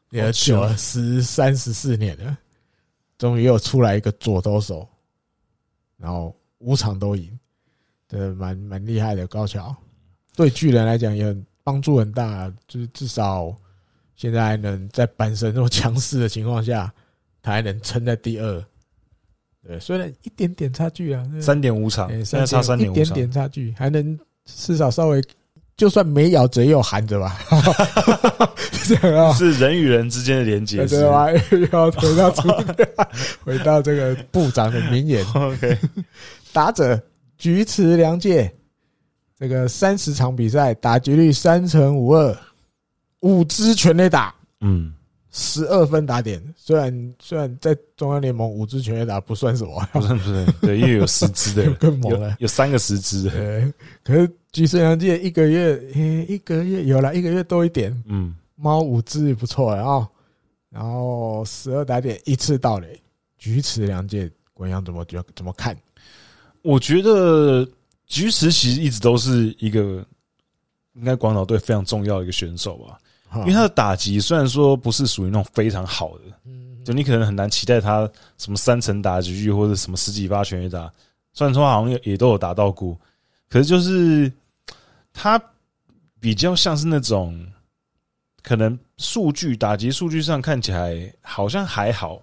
也久。了十三十四年了，终于又出来一个左投手，然后五场都赢，这蛮蛮厉害的高桥，对巨人来讲也很帮助很大，就是至少现在还能在阪神那么强势的情况下，他还能撑在第二，对，虽然一点点差距啊，三点五场，现在差三点五场，一点点差距，还能至少稍微。就算没咬着，也有含着吧，是 *laughs* 这样啊，是人与人之间的连接，对吧？要回到回到这个部长的名言。*laughs* OK，打者菊池凉介，这个三十场比赛打击率三成五二，五支全垒打，嗯。十二分打点，虽然虽然在中央联盟五支全垒打不算什么，不算不算，对，因为有十支的，*laughs* 更猛了，有三个十支的。可是菊池凉介一个月，一个月有了一个月多一点，嗯，猫五支也不错了啊。然后十二打点一次到垒，菊池良介，国阳怎么觉怎么看？我觉得菊池其实一直都是一个应该广岛队非常重要的一个选手吧。因为他的打击虽然说不是属于那种非常好的，就你可能很难期待他什么三层打击率或者什么十几发全垒打，虽然说好像也也都有达到过，可是就是他比较像是那种可能数据打击数据上看起来好像还好，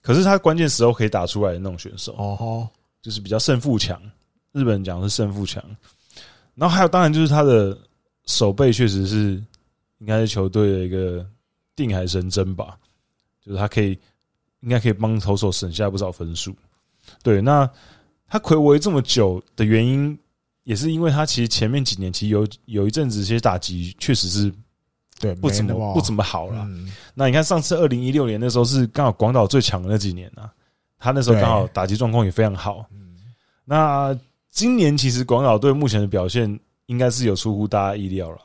可是他关键时候可以打出来的那种选手。哦，就是比较胜负强，日本人讲的是胜负强，然后还有当然就是他的手背确实是。应该是球队的一个定海神针吧，就是他可以，应该可以帮投手省下不少分数。对，那他魁违这么久的原因，也是因为他其实前面几年其实有有一阵子，其实打击确实是对不怎么不怎么好了。那你看上次二零一六年那时候是刚好广岛最强的那几年啊，他那时候刚好打击状况也非常好。那今年其实广岛队目前的表现应该是有出乎大家意料了，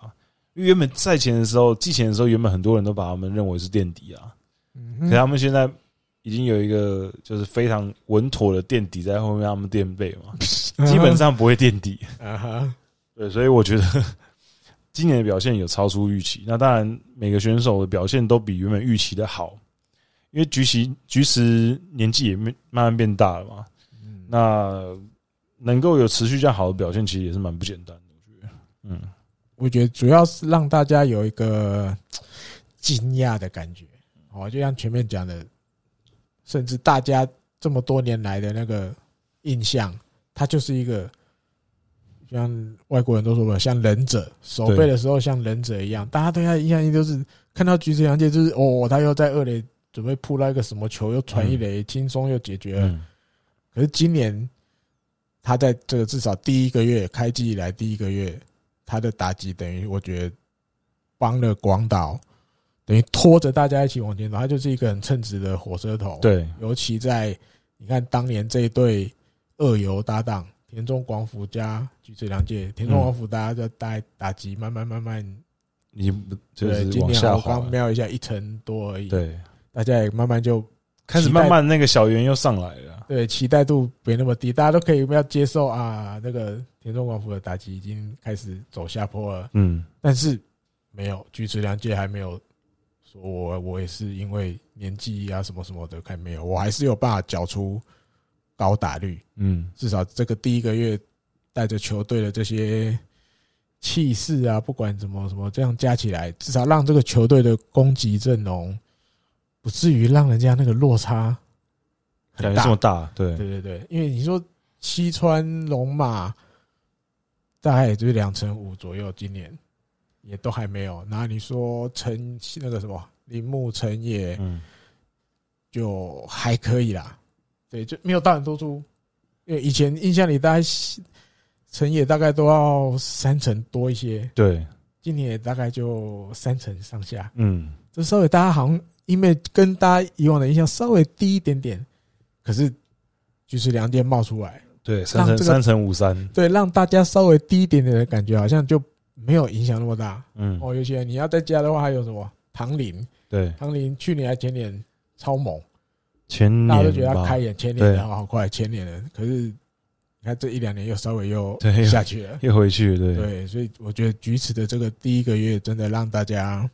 因为原本赛前的时候、季前的时候，原本很多人都把他们认为是垫底啊，可是他们现在已经有一个就是非常稳妥的垫底在后面，他们垫背嘛，*laughs* 基本上不会垫底啊哈。对，所以我觉得今年的表现有超出预期。那当然，每个选手的表现都比原本预期的好，因为菊池菊池年纪也慢慢变大了嘛。那能够有持续这样好的表现，其实也是蛮不简单的。我觉得，嗯，我觉得主要是让大家有一个惊讶的感觉。哦，就像前面讲的，甚至大家这么多年来的那个印象，他就是一个。像外国人都说嘛，像忍者守备的时候像忍者一样，大家对他的印象就是看到橘子洋介就是哦，他又在二垒准备扑到一个什么球，又传一垒，轻松又解决了。可是今年他在这个至少第一个月开季以来第一个月，他的打击等于我觉得帮了广岛，等于拖着大家一起往前走，他就是一个很称职的火车头。对，尤其在你看当年这一对二游搭档。田中广辅加菊池凉介，田中广辅大家在打打击，慢慢慢慢，你对，今年我刚瞄一下一成多而已。对，大家也慢慢就开始慢慢那个小圆又上来了。对，期待度没那么低，大家都可以不要接受啊。那个田中广辅的打击已经开始走下坡了。嗯，但是没有菊池良介还没有说我我也是因为年纪啊什么什么的，看没有，我还是有办法缴出。高打率，嗯，至少这个第一个月带着球队的这些气势啊，不管怎么什么，这样加起来，至少让这个球队的攻击阵容不至于让人家那个落差感觉这么大。对，对对对，因为你说西川龙马大概也就是两成五左右，今年也都还没有。然后你说陈那个什么铃木诚也，嗯，就还可以啦。对，就没有大很多出，因为以前印象里大概成也大概都要三成多一些，对，今年也大概就三成上下，嗯，这稍微大家好像因为跟大家以往的印象稍微低一点点，可是就是两点冒出来，对，三成三乘五三，对，让大家稍微低一点点的感觉，好像就没有影响那么大，嗯，哦，有些你要在家的话，还有什么？唐林，对，唐林去年还前年超猛。前年大家都觉得他开眼，前年的好快，前年的，可是你看这一两年又稍微又下去了，又回去，对。对，所以我觉得菊池的这个第一个月真的让大家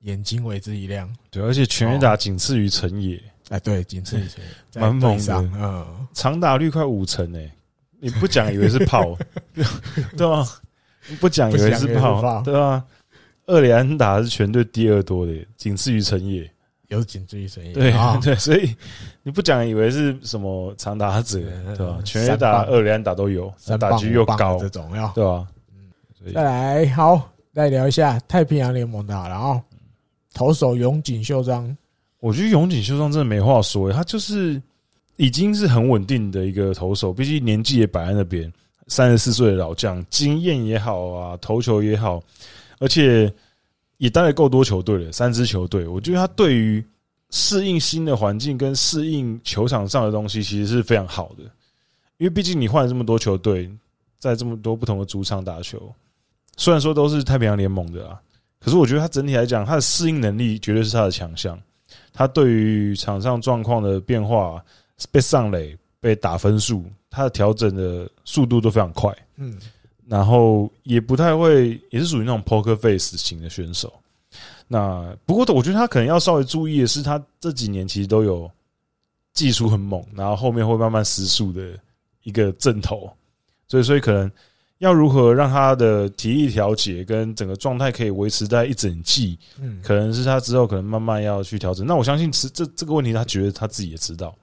眼睛为之一亮，对，而且全垒打仅次于成也，哎，对，仅次于蛮猛的，嗯，长打率快五成诶，你不讲以为是炮，*laughs* 对吧？不讲以为是炮，对吧？二垒安打是全队第二多的，仅次于成也。有仅次于成也，对对，所以你不讲以为是什么长打者，对吧？全垒打、二垒安打都有，打局又高，这种要对吧？嗯，再来好，再聊一下太平洋联盟的，然后投手永井秀章，我觉得永井秀章真的没话说，他就是已经是很稳定的一个投手，毕竟年纪也摆在那边，三十四岁的老将，经验也好啊，投球也好，而且。也待了够多球队了，三支球队，我觉得他对于适应新的环境跟适应球场上的东西，其实是非常好的。因为毕竟你换了这么多球队，在这么多不同的主场打球，虽然说都是太平洋联盟的啊，可是我觉得他整体来讲，他的适应能力绝对是他的强项。他对于场上状况的变化，被上垒、被打分数，他的调整的速度都非常快。嗯。然后也不太会，也是属于那种 poker face 型的选手。那不过，我觉得他可能要稍微注意的是，他这几年其实都有技术很猛，然后后面会慢慢失速的一个阵头。所以，所以可能要如何让他的体力调节跟整个状态可以维持在一整季，嗯，可能是他之后可能慢慢要去调整。那我相信，这这个问题，他觉得他自己也知道。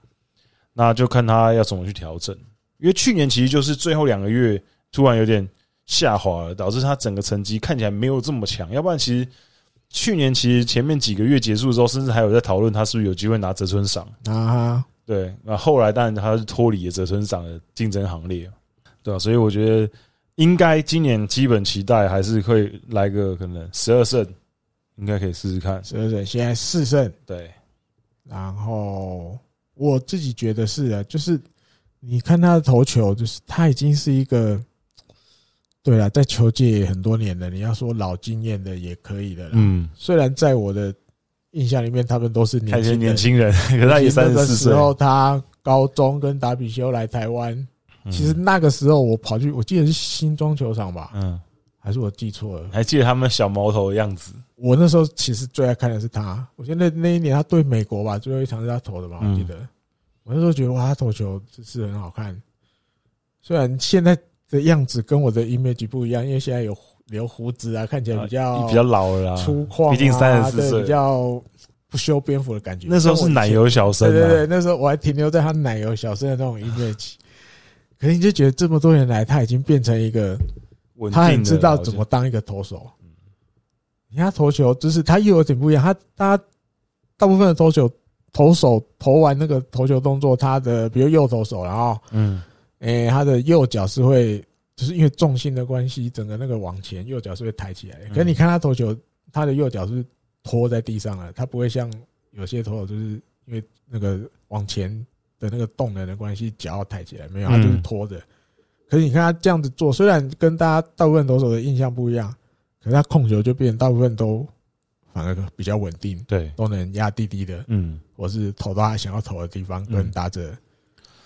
那就看他要怎么去调整。因为去年其实就是最后两个月。突然有点下滑了，导致他整个成绩看起来没有这么强。要不然，其实去年其实前面几个月结束之后，甚至还有在讨论他是不是有机会拿泽村赏啊。对，那后来当然他是脱离了泽村赏的竞争行列，对吧？所以我觉得应该今年基本期待还是会来个可能十二胜，应该可以试试看。十二胜，现在四胜，对。然后我自己觉得是啊，就是。你看他的投球，就是他已经是一个，对了，在球界也很多年了。你要说老经验的也可以的啦。嗯，虽然在我的印象里面，他们都是年轻人，年轻人，可是他也三十四岁。时候他高中跟达比修来台湾，嗯、其实那个时候我跑去，我记得是新庄球场吧？嗯，还是我记错了？还记得他们小毛头的样子？我那时候其实最爱看的是他。我觉得那那一年他对美国吧，最后一场是他投的吧？我记得。嗯我那时候觉得哇，他投球姿势很好看。虽然现在的样子跟我的 image 不一样，因为现在有留胡子啊，看起来比较比较老了，粗犷，毕竟三十四岁，比较不修边幅的感觉。那时候是奶油小生，对对对，那时候我还停留在他奶油小生的那种 image。可是你就觉得这么多年来，他已经变成一个，他很知道怎么当一个投手。你看他投球，就是他又有点不一样。他他大部分的投球。投手投完那个投球动作，他的比如右投手，然后嗯，诶，他的右脚是会，就是因为重心的关系，整个那个往前，右脚是会抬起来。可是你看他投球，他的右脚是拖在地上了，他不会像有些投手就是因为那个往前的那个动能的关系，脚要抬起来，没有，他就是拖着。可是你看他这样子做，虽然跟大家大部分投手的印象不一样，可是他控球就变，大部分都。反而比较稳定，对，都能压低低的，嗯，或是投到他想要投的地方，跟打者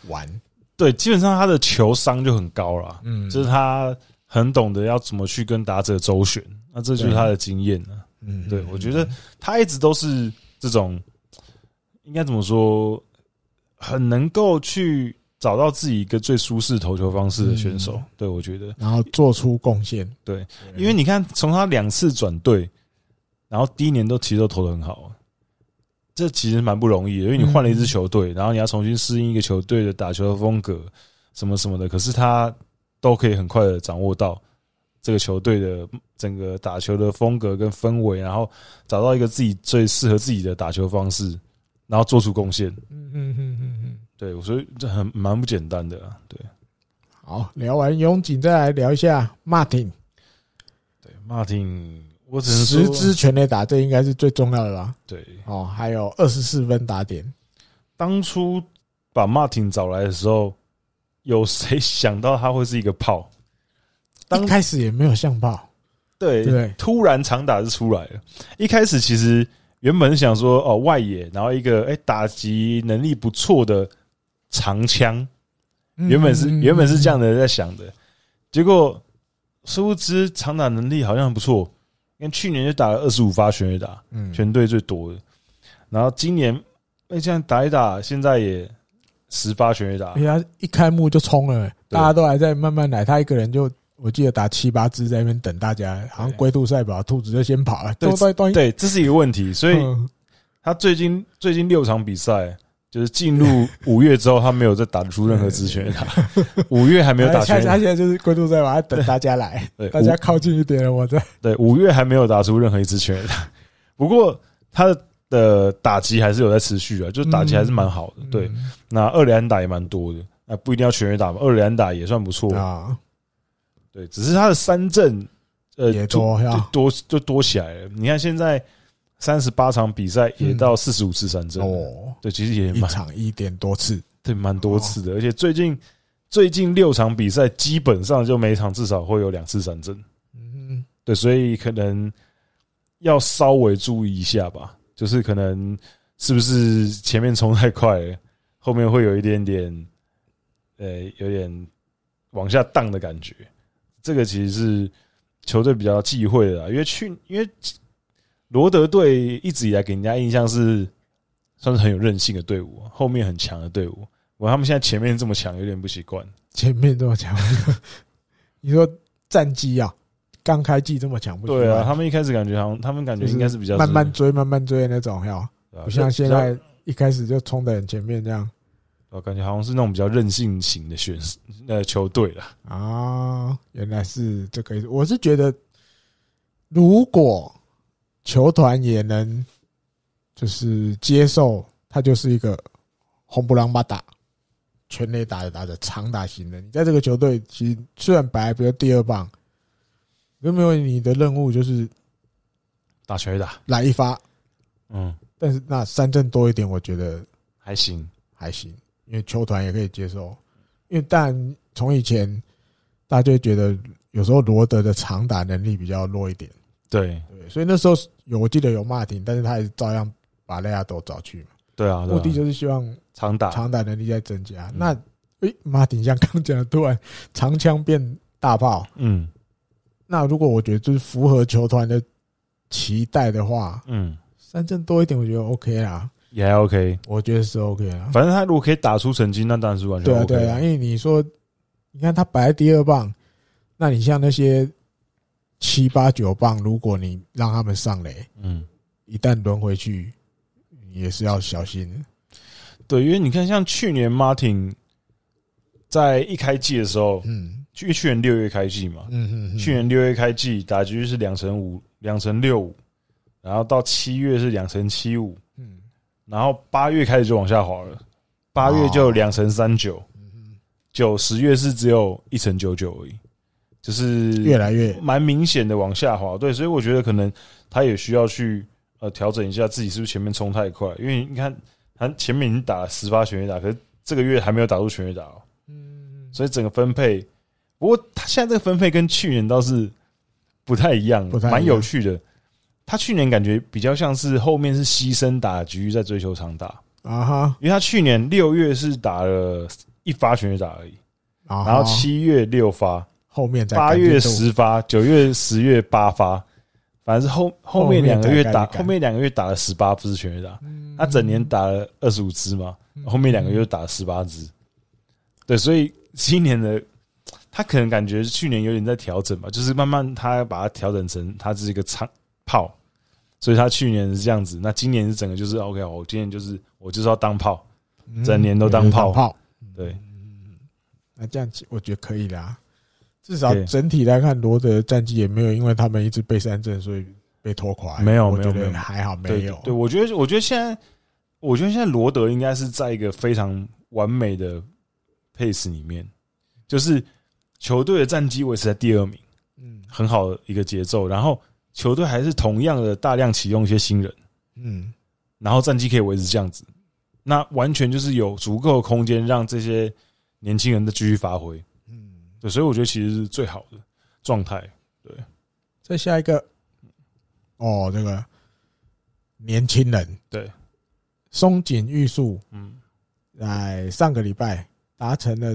玩。对，基本上他的球商就很高了，嗯，就是他很懂得要怎么去跟打者周旋，那这就是他的经验了。嗯，对，我觉得他一直都是这种，应该怎么说，很能够去找到自己一个最舒适投球方式的选手。对，我觉得，然后做出贡献。对，因为你看，从他两次转队。然后第一年都其实都投的很好，这其实蛮不容易的，因为你换了一支球队，然后你要重新适应一个球队的打球的风格，什么什么的。可是他都可以很快的掌握到这个球队的整个打球的风格跟氛围，然后找到一个自己最适合自己的打球方式，然后做出贡献。嗯嗯嗯嗯嗯，对，所以这很蛮不简单的。对，好，聊完永井，再来聊一下 Martin。对，Martin。我只能十支全垒打，这应该是最重要的啦？对，哦，还有二十四分打点。当初把 Martin 找来的时候，有谁想到他会是一个炮？刚开始也没有像炮，对对，突然长打就出来了。一开始其实原本是想说，哦，外野，然后一个哎打击能力不错的长枪，原本是原本是这样的在想的，结果殊不知长打能力好像很不错。因为去年就打了二十五发全垒打，嗯，全队最多的。然后今年，哎，这样打一打，现在也十发全垒打。他一开幕就冲了，大家都还在慢慢来，他一个人就我记得打七八只在那边等大家，好像龟兔赛跑，兔子就先跑了。对对，这是一个问题。所以他最近最近六场比赛。就是进入五月之后，他没有再打出任何支全垒打。*laughs* 五月还没有打出，他现在就是龟兔赛跑，等大家来，对，大家靠近一点，我在。对，五月还没有打出任何一支全垒打。*laughs* 不过他的打击还是有在持续啊，就打击还是蛮好的。对，那二连打也蛮多的，那不一定要全垒打嘛，二连打也算不错啊。对，只是他的三振呃也多多就多起来了。你看现在。三十八场比赛也到四十五次三振哦，对，其实也蛮一场一点多次，对，蛮多次的。而且最近最近六场比赛基本上就每场至少会有两次三振，嗯，对，所以可能要稍微注意一下吧，就是可能是不是前面冲太快了，后面会有一点点，呃，有点往下荡的感觉。这个其实是球队比较忌讳的，因为去因为。罗德队一直以来给人家印象是算是很有韧性的队伍，后面很强的队伍。我他们现在前面这么强，有点不习惯。前面这么强，*laughs* 你说战绩啊？刚开季这么强，不对啊？他们一开始感觉好像，他们感觉应该是比较慢慢追、慢慢追的那种，要不像现在一开始就冲在很前面这样。我感觉好像是那种比较任性型的选手 *laughs* 呃球队了啊。原来是这个意思。我是觉得如果。球团也能，就是接受他就是一个红不让巴打，全垒打的打的长打型的。你在这个球队，其实虽然白比如第二棒，有没有你的任务就是打全垒打来一发？嗯，但是那三振多一点，我觉得还行，还行，因为球团也可以接受。因为但从以前大家就觉得有时候罗德的长打能力比较弱一点，对。对，所以那时候有我记得有马丁，但是他也是照样把雷亚多找去嘛。对啊，目的就是希望长打。长打能力在增加。那诶，马丁像刚讲的，突然长枪变大炮，嗯，那如果我觉得就是符合球团的期待的话，嗯，三振多一点，我觉得 OK 啦，也还 OK，我觉得是 OK 啊。反正他如果可以打出成绩，那当然是完全对啊对啊，因为你说，你看他摆在第二棒，那你像那些七八九棒，如果你让他们上垒，嗯，一旦轮回去。也是要小心，对，因为你看，像去年 Martin 在一开季的时候，嗯，去去年六月开季嘛，嗯嗯，去年六月开季打局是两成五，两成六五，然后到七月是两成七五，嗯，然后八月开始就往下滑了，八月就两成三九，嗯，九十月是只有一成九九而已，就是越来越蛮明显的往下滑，对，所以我觉得可能他也需要去。呃，调整一下自己是不是前面冲太快？因为你看，他前面已经打了十发全垒打，可是这个月还没有打出全垒打哦。嗯，所以整个分配，不过他现在这个分配跟去年倒是不太一样，蛮有趣的。他去年感觉比较像是后面是牺牲打局在追求长打。啊哈，因为他去年六月是打了一发全垒打而已，然后七月六发，后面八月十发，九月十月八发。反正是后后面两个月打，后面两个月打了十八，不是全垒打。他整年打了二十五支嘛，后面两个月打了十八支。对，所以今年的他可能感觉去年有点在调整吧，就是慢慢他把它调整成他是一个长炮，所以他去年是这样子。那今年是整个就是 OK，我今年就是我就是要当炮，整年都当炮。炮，对，那这样子我觉得可以啦。至少整体来看，罗德的战绩也没有因为他们一直被三振，所以被拖垮。没有，没有，没有，还好没有。对，我觉得，我觉得现在，我觉得现在罗德应该是在一个非常完美的 pace 里面，就是球队的战绩维持在第二名，嗯，很好的一个节奏。然后球队还是同样的大量启用一些新人，嗯，然后战绩可以维持这样子，那完全就是有足够的空间让这些年轻人的继续发挥。所以我觉得其实是最好的状态。对，再下一个，哦，这个。年轻人，对，松井裕树，嗯，在上个礼拜达成了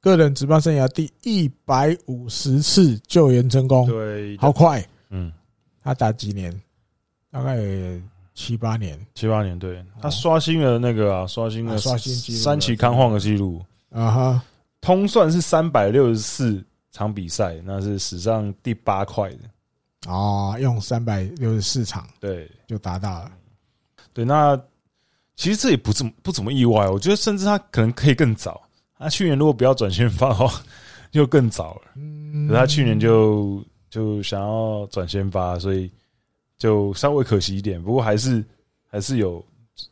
个人职棒生涯第一百五十次救援成功，对，好快，嗯，他打几年？大概七八年，七八年，对，他刷新了那个啊，刷新了刷新记录，三期看晃的记录，啊哈。通算是三百六十四场比赛，那是史上第八快的哦。用三百六十四场，对，就达到了。对，那其实这也不怎么不怎么意外。我觉得甚至他可能可以更早。他去年如果不要转先发的话，*laughs* 就更早了。嗯，他去年就就想要转先发，所以就稍微可惜一点。不过还是还是有，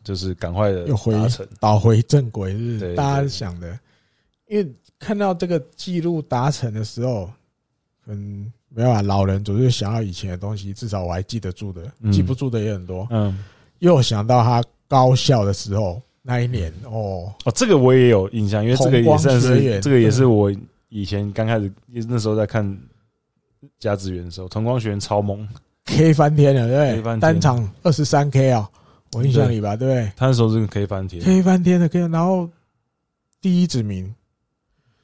就是赶快的又回倒回正轨，是大家想的。因为看到这个记录达成的时候，嗯，没有啊，老人总是想要以前的东西，至少我还记得住的，记不住的也很多。嗯，又想到他高校的时候那一年，哦哦，这个我也有印象，因为这个也算是这个也是我以前刚开始那时候在看甲子园的时候，同光学员超猛，K 翻天了，对不对？单场二十三 K 啊，我印象里吧，对不对？他那时候是个 K 翻天，K 翻天的 K，然后第一指名。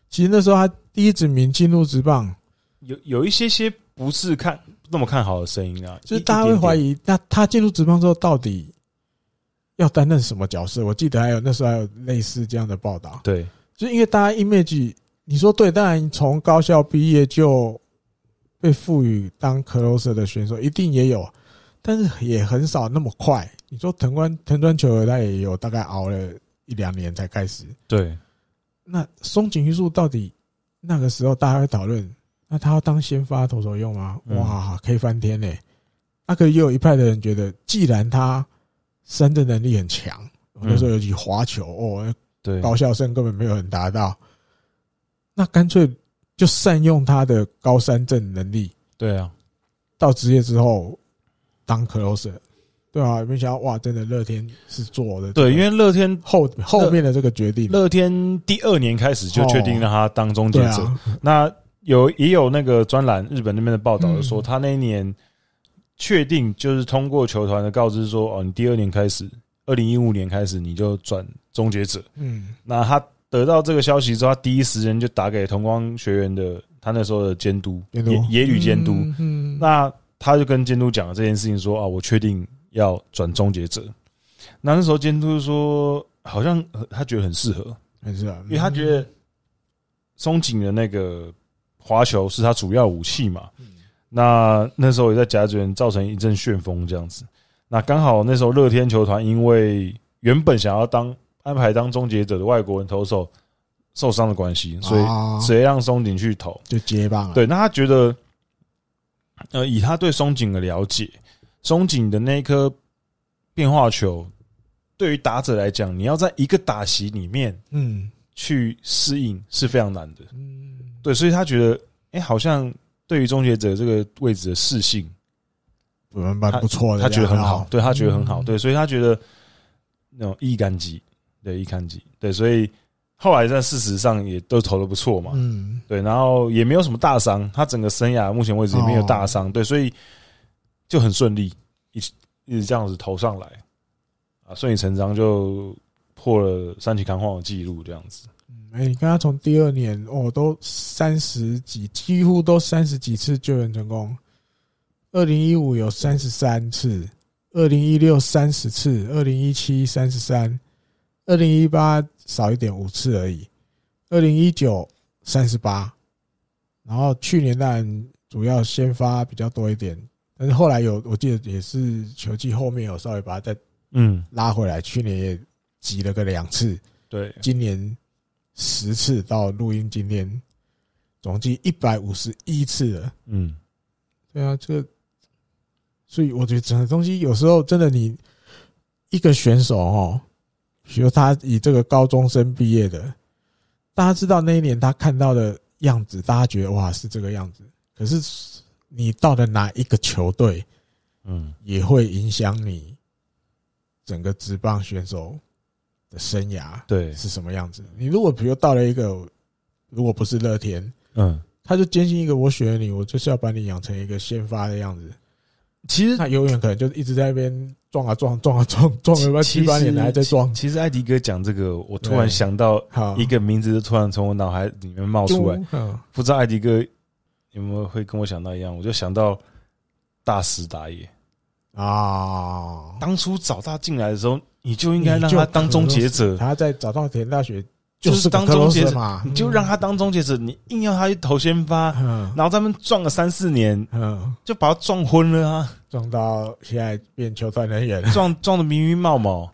其实那时候他第一指名进入职棒，有有一些些不是看那么看好的声音啊，就是大家会怀疑，那他进入职棒之后到底要担任什么角色？我记得还有那时候还有类似这样的报道。对，就是因为大家 image，你说对，当然从高校毕业就被赋予当 closer 的选手一定也有，但是也很少那么快。你说藤官藤川球儿他也有大概熬了一两年才开始。对。那松井裕树到底那个时候大家会讨论，那他要当先发投手用吗？哇，可以翻天嘞！那可也有一派的人觉得，既然他生的能力很强，那时候尤其滑球哦，对，高校生根本没有人达到，那干脆就善用他的高三振能力。对啊，到职业之后当 closer，对啊，没想到哇，真的乐天是做的。对，因为乐天后后面的这个决定，乐天第二年开始就确定让他当终结者。那有也有那个专栏，日本那边的报道的说，他那一年确定就是通过球团的告知说，哦，你第二年开始，二零一五年开始你就转终结者。嗯，那他得到这个消息之后，他第一时间就打给同光学员的他那时候的监督，野野旅监督。嗯，那他就跟监督讲了这件事情，说啊，我确定。要转终结者，那那时候监督说，好像他觉得很适合，很适合，因为他觉得松井的那个滑球是他主要武器嘛。那那时候也在甲子园造成一阵旋风这样子。那刚好那时候乐天球团因为原本想要当安排当终结者的外国人投手受伤的关系，所以直接让松井去投，就接棒了。对，那他觉得，呃，以他对松井的了解。松井的那一颗变化球，对于打者来讲，你要在一个打席里面，嗯，去适应是非常难的，嗯，对，所以他觉得，哎，好像对于终结者这个位置的适性，蛮蛮不错的，他觉得很好，对他觉得很好，对，所以他觉得那种易感机，对一杆机，对，所以后来在事实上也都投的不错嘛，嗯，对，然后也没有什么大伤，他整个生涯目前为止也没有大伤，对，所以。就很顺利，一一直这样子投上来，啊，顺理成章就破了三崎康晃的记录，这样子。嗯，哎，你看他从第二年哦，都三十几，几乎都三十几次救援成功。二零一五有三十三次，二零一六三十次，二零一七三十三，二零一八少一点五次而已，二零一九三十八，然后去年当然主要先发比较多一点。但是后来有，我记得也是球季后面有稍微把它再嗯。拉回来，嗯、去年也挤了个两次，对，今年十次到录音今天总计一百五十一次了，嗯，对啊，这个，所以我觉得整个东西有时候真的，你一个选手哦，比如他以这个高中生毕业的，大家知道那一年他看到的样子，大家觉得哇是这个样子，可是。你到了哪一个球队，嗯，也会影响你整个职棒选手的生涯，对，是什么样子？你如果比如到了一个，如果不是乐天，嗯，他就坚信一个，我选了你，我就是要把你养成一个先发的样子。其实他永远可能就一直在那边撞啊撞，撞啊撞，撞了七八年还在撞。其实艾迪哥讲这个，我突然想到一个名字，就突然从我脑海里面冒出来，不知道艾迪哥。有没有会跟我想到一样？我就想到大石打野啊！当初找他进来的时候，你就应该让他当终结者。他在早稻田大学就是当终结者嘛，你就让他当终结者。你硬要他去投先发，然后他们撞了三四年，就把他撞昏了啊！撞到现在变球团人员，撞撞的迷迷冒冒，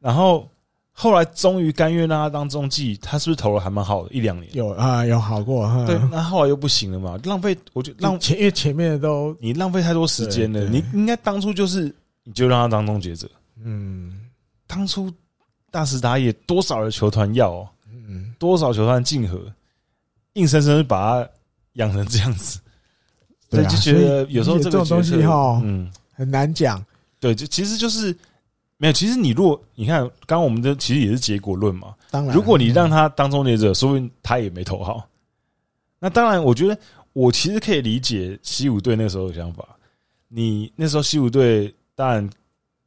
然后。后来终于甘愿让他当中继，他是不是投了还蛮好的？一两年有啊，有好过。对，那后来又不行了嘛，浪费，我觉得浪前因为前面的都你浪费太多时间了。你应该当初就是你就让他当终结者。嗯，当初大石打野多少的球团要，嗯，多少球团竞合，硬生生把他养成这样子。对，就觉得有时候这种东西哈，嗯，很难讲。对，就其实就是。没有，其实你如果你看，刚刚我们的其实也是结果论嘛。当然，如果你让他当终结者，说不定他也没投好。那当然，我觉得我其实可以理解西武队那时候的想法。你那时候西武队当然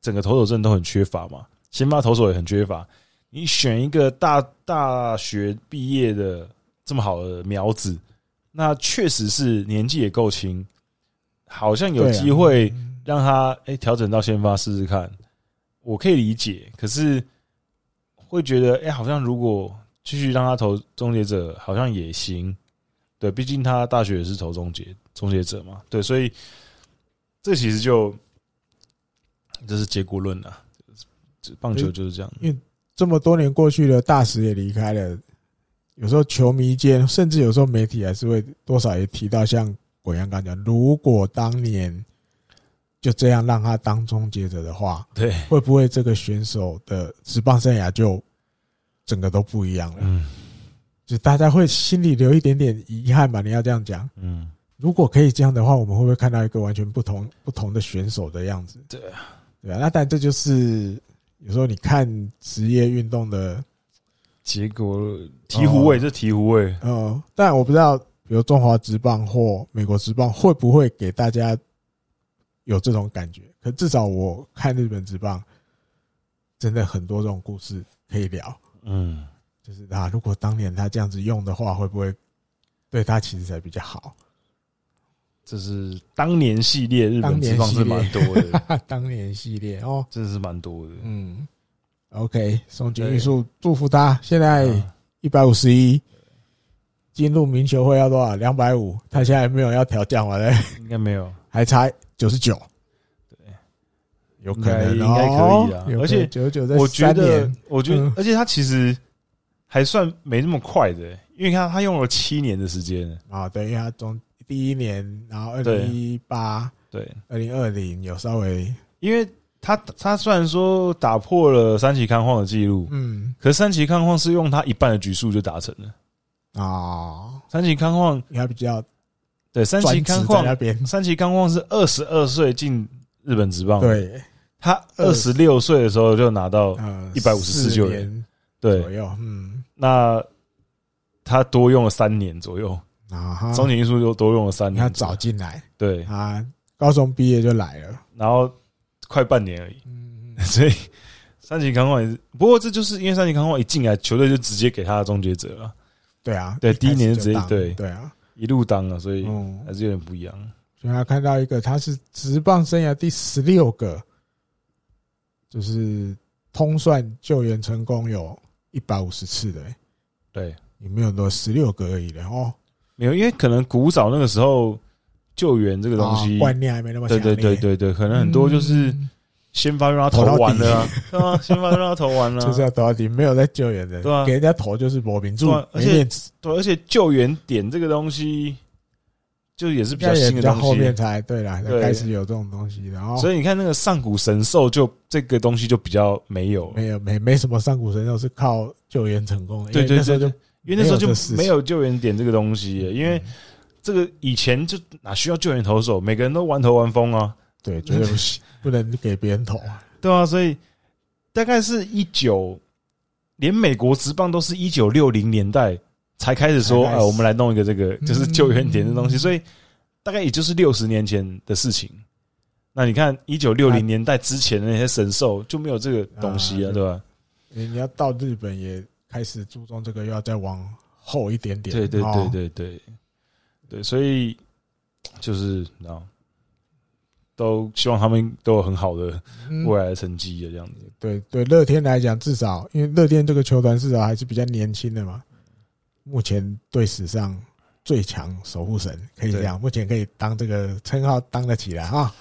整个投手阵都很缺乏嘛，先发投手也很缺乏。你选一个大大学毕业的这么好的苗子，那确实是年纪也够轻，好像有机会让他哎调整到先发试试看。我可以理解，可是会觉得，哎、欸，好像如果继续让他投终结者，好像也行。对，毕竟他大学也是投终结终结者嘛。对，所以这其实就这是结果论了。棒球就是这样，因为这么多年过去了，大使也离开了。有时候球迷间，甚至有时候媒体还是会多少也提到，像鬼阳刚讲，如果当年。就这样让他当终结者的话，对，会不会这个选手的职棒生涯就整个都不一样了？嗯，就大家会心里留一点点遗憾吧？你要这样讲，嗯，如果可以这样的话，我们会不会看到一个完全不同不同的选手的样子？对啊，对啊，那但这就是有时候你看职业运动的结果，醍醐味，这醍醐味。嗯，但我不知道，比如中华职棒或美国职棒会不会给大家有这种感觉？可至少我看日本职棒，真的很多这种故事可以聊。嗯，就是啊，如果当年他这样子用的话，会不会对他其实才比较好？这是当年系列，日本职棒是蛮多的。*laughs* 当年系列哦，真的是蛮多的。嗯，OK，松井玉树，祝福他。现在一百五十一，进入名球会要多少？两百五。他现在没有要调降完嘞，应该没有，还差九十九。对，有可能，应该可以啊。而且九十九，我觉得，我觉得，而且他其实还算没那么快的，因为看他用了七年的时间啊。对，因为他中。第一年，然后二零一八，对，二零二零有稍微，因为他他虽然说打破了三崎康晃的记录，嗯，可是三崎康晃是用他一半的局数就达成了。啊。三崎康晃应该比较对，三崎康晃那边，三崎康晃是二十二岁进日本职棒，对，他二十六岁的时候就拿到一百五十四救援，对，左右，嗯，那他多用了三年左右。啊，松井裕树又多用了三年，他早进来，对，啊高中毕业就来了，然后快半年而已，嗯，*laughs* 所以三级康晃也是，不过这就是因为三级康晃一进来，球队就直接给他的终结者了，对啊，对，第一年就直接对，对啊，一路当了，所以还是有点不一样。所以他看到一个，他是职棒生涯第十六个，就是通算救援成功有一百五十次的，对，也没有多十六个而已的哦。没有，因为可能古早那个时候救援这个东西观念还没那么强。对对对对对，可能很多就是先发让他投完了，*laughs* 对啊，先发让他投完了，就是要投到底，没有在救援的，对啊，给人家投就是搏命住，而且对，而且救援点这个东西就也是比较新的东西，后面才对啦，才开始有这种东西，然后所以你看那个上古神兽，就这个东西就比较没有，没有没没什么上古神兽是靠救援成功的，对对对。因为那时候就没有救援点这个东西，因为这个以前就哪需要救援投手，每个人都玩头玩疯啊，对，绝对不行，不能给别人投啊，对啊，所以大概是一九，连美国职棒都是一九六零年代才开始说，哎，我们来弄一个这个就是救援点的东西，所以大概也就是六十年前的事情。那你看一九六零年代之前的那些神兽就没有这个东西啊，对吧？你要到日本也。开始注重这个，又要再往后一点点。对对对对对，对，所以就是啊，都希望他们都有很好的未来的成绩这样子。对对，乐天来讲，至少因为乐天这个球团至少还是比较年轻的嘛。目前队史上最强守护神可以这样，目前可以当这个称号当得起来啊。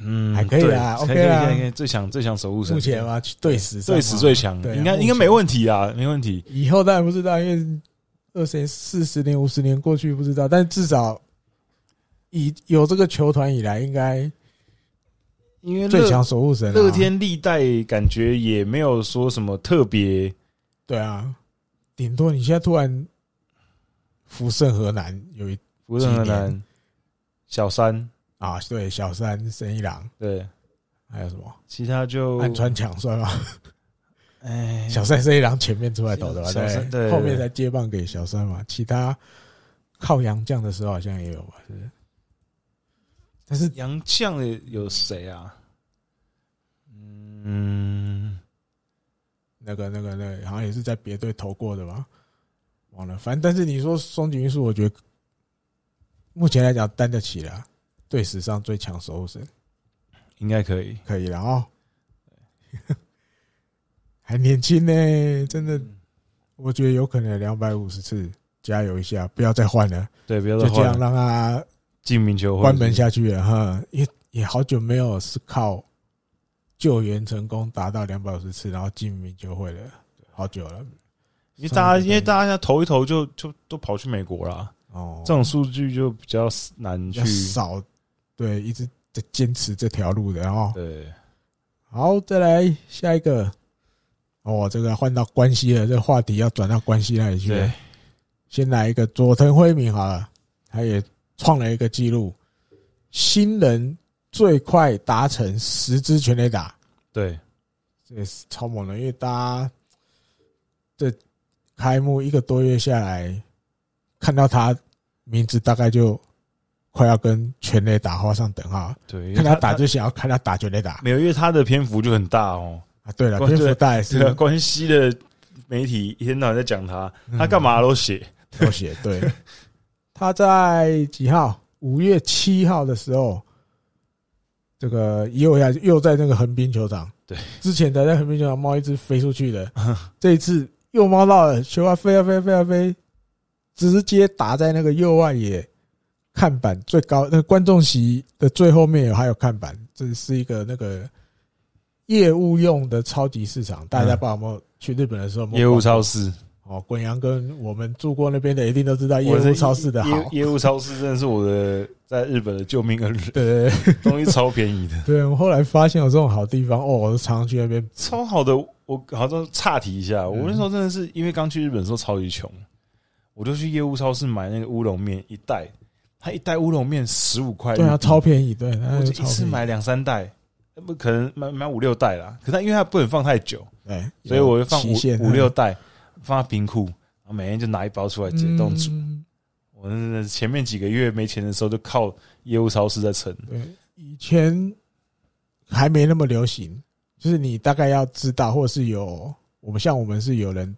嗯，还可以啊，OK 啊，最强最强守护神，目前嘛，对死对死最强，应该应该没问题啊，没问题。以后当然不知道，因为二十年、四十年、五十年过去不知道，但至少以有这个球团以来，应该因为最强守护神，乐天历代感觉也没有说什么特别，对啊，顶多你现在突然福盛河南有一福盛河南小三。啊，对，小三生一郎，对，还有什么？其他就安川强算吗？哎，小三生一郎前面出来投的吧？对，后面才接棒给小三嘛。其他靠洋将的时候好像也有吧？是，但是洋将有谁啊？嗯，那个、那个、那个，好像也是在别队投过的吧？忘了，反正但是你说松井裕树，我觉得目前来讲担得起了。队史上最强守护神，应该可以，可以了哦。*laughs* 还年轻呢，真的，我觉得有可能两百五十次，加油一下，不要再换了。对，不要再换，就这样让他进名球会，关门下去了哈。也也好久没有是靠救援成功达到两百五十次，然后进名球会了，好久了。因为大家，因为大家投一投就就都跑去美国了。哦，这种数据就比较难去少。对，一直在坚持这条路的哦。对，好，再来下一个。哦，这个换到关系了，这个话题要转到关系那里去。对，先来一个佐藤辉明好了，他也创了一个记录，新人最快达成十支全垒打，对，这也是超猛的。因为大家这开幕一个多月下来，看到他名字，大概就快要跟全垒打画上等号。对，看他打就想要看他打全垒打。没有，因为他的篇幅就很大哦。啊，对了，篇幅大也是。关系的媒体一天到晚在讲他，他干嘛都写，都写。对，*laughs* 他在几号？五月七号的时候。这个又要又在那个横滨球场，对，之前才在横滨球场猫一直飞出去的，*laughs* 这一次又猫到了，球啊飞啊飞啊飞啊飞，直接打在那个右外野看板最高那个观众席的最后面有还有看板，这是一个那个业务用的超级市场，大家不知道有没有去日本的时候，业务超市。哦，滚阳跟我们住过那边的一定都知道业务超市的好。业务超市真的是我的在日本的救命恩人。*laughs* 对，对，对，东西超便宜的。*laughs* 对，我后来发现有这种好地方，哦，我都常常去那边。超好的，我好像岔题一下，我那时候真的是因为刚去日本的时候超级穷，我就去业务超市买那个乌龙面一袋，他一袋乌龙面十五块，对啊，超便宜，对，我就一次买两三袋，不可能买买五六袋啦。可他因为它不能放太久，对，所以我就放五五六袋。放在冰库，然后每天就拿一包出来解冻煮。嗯、我前面几个月没钱的时候，就靠业务超市在撑。对，以前还没那么流行，就是你大概要知道，或者是有我们像我们是有人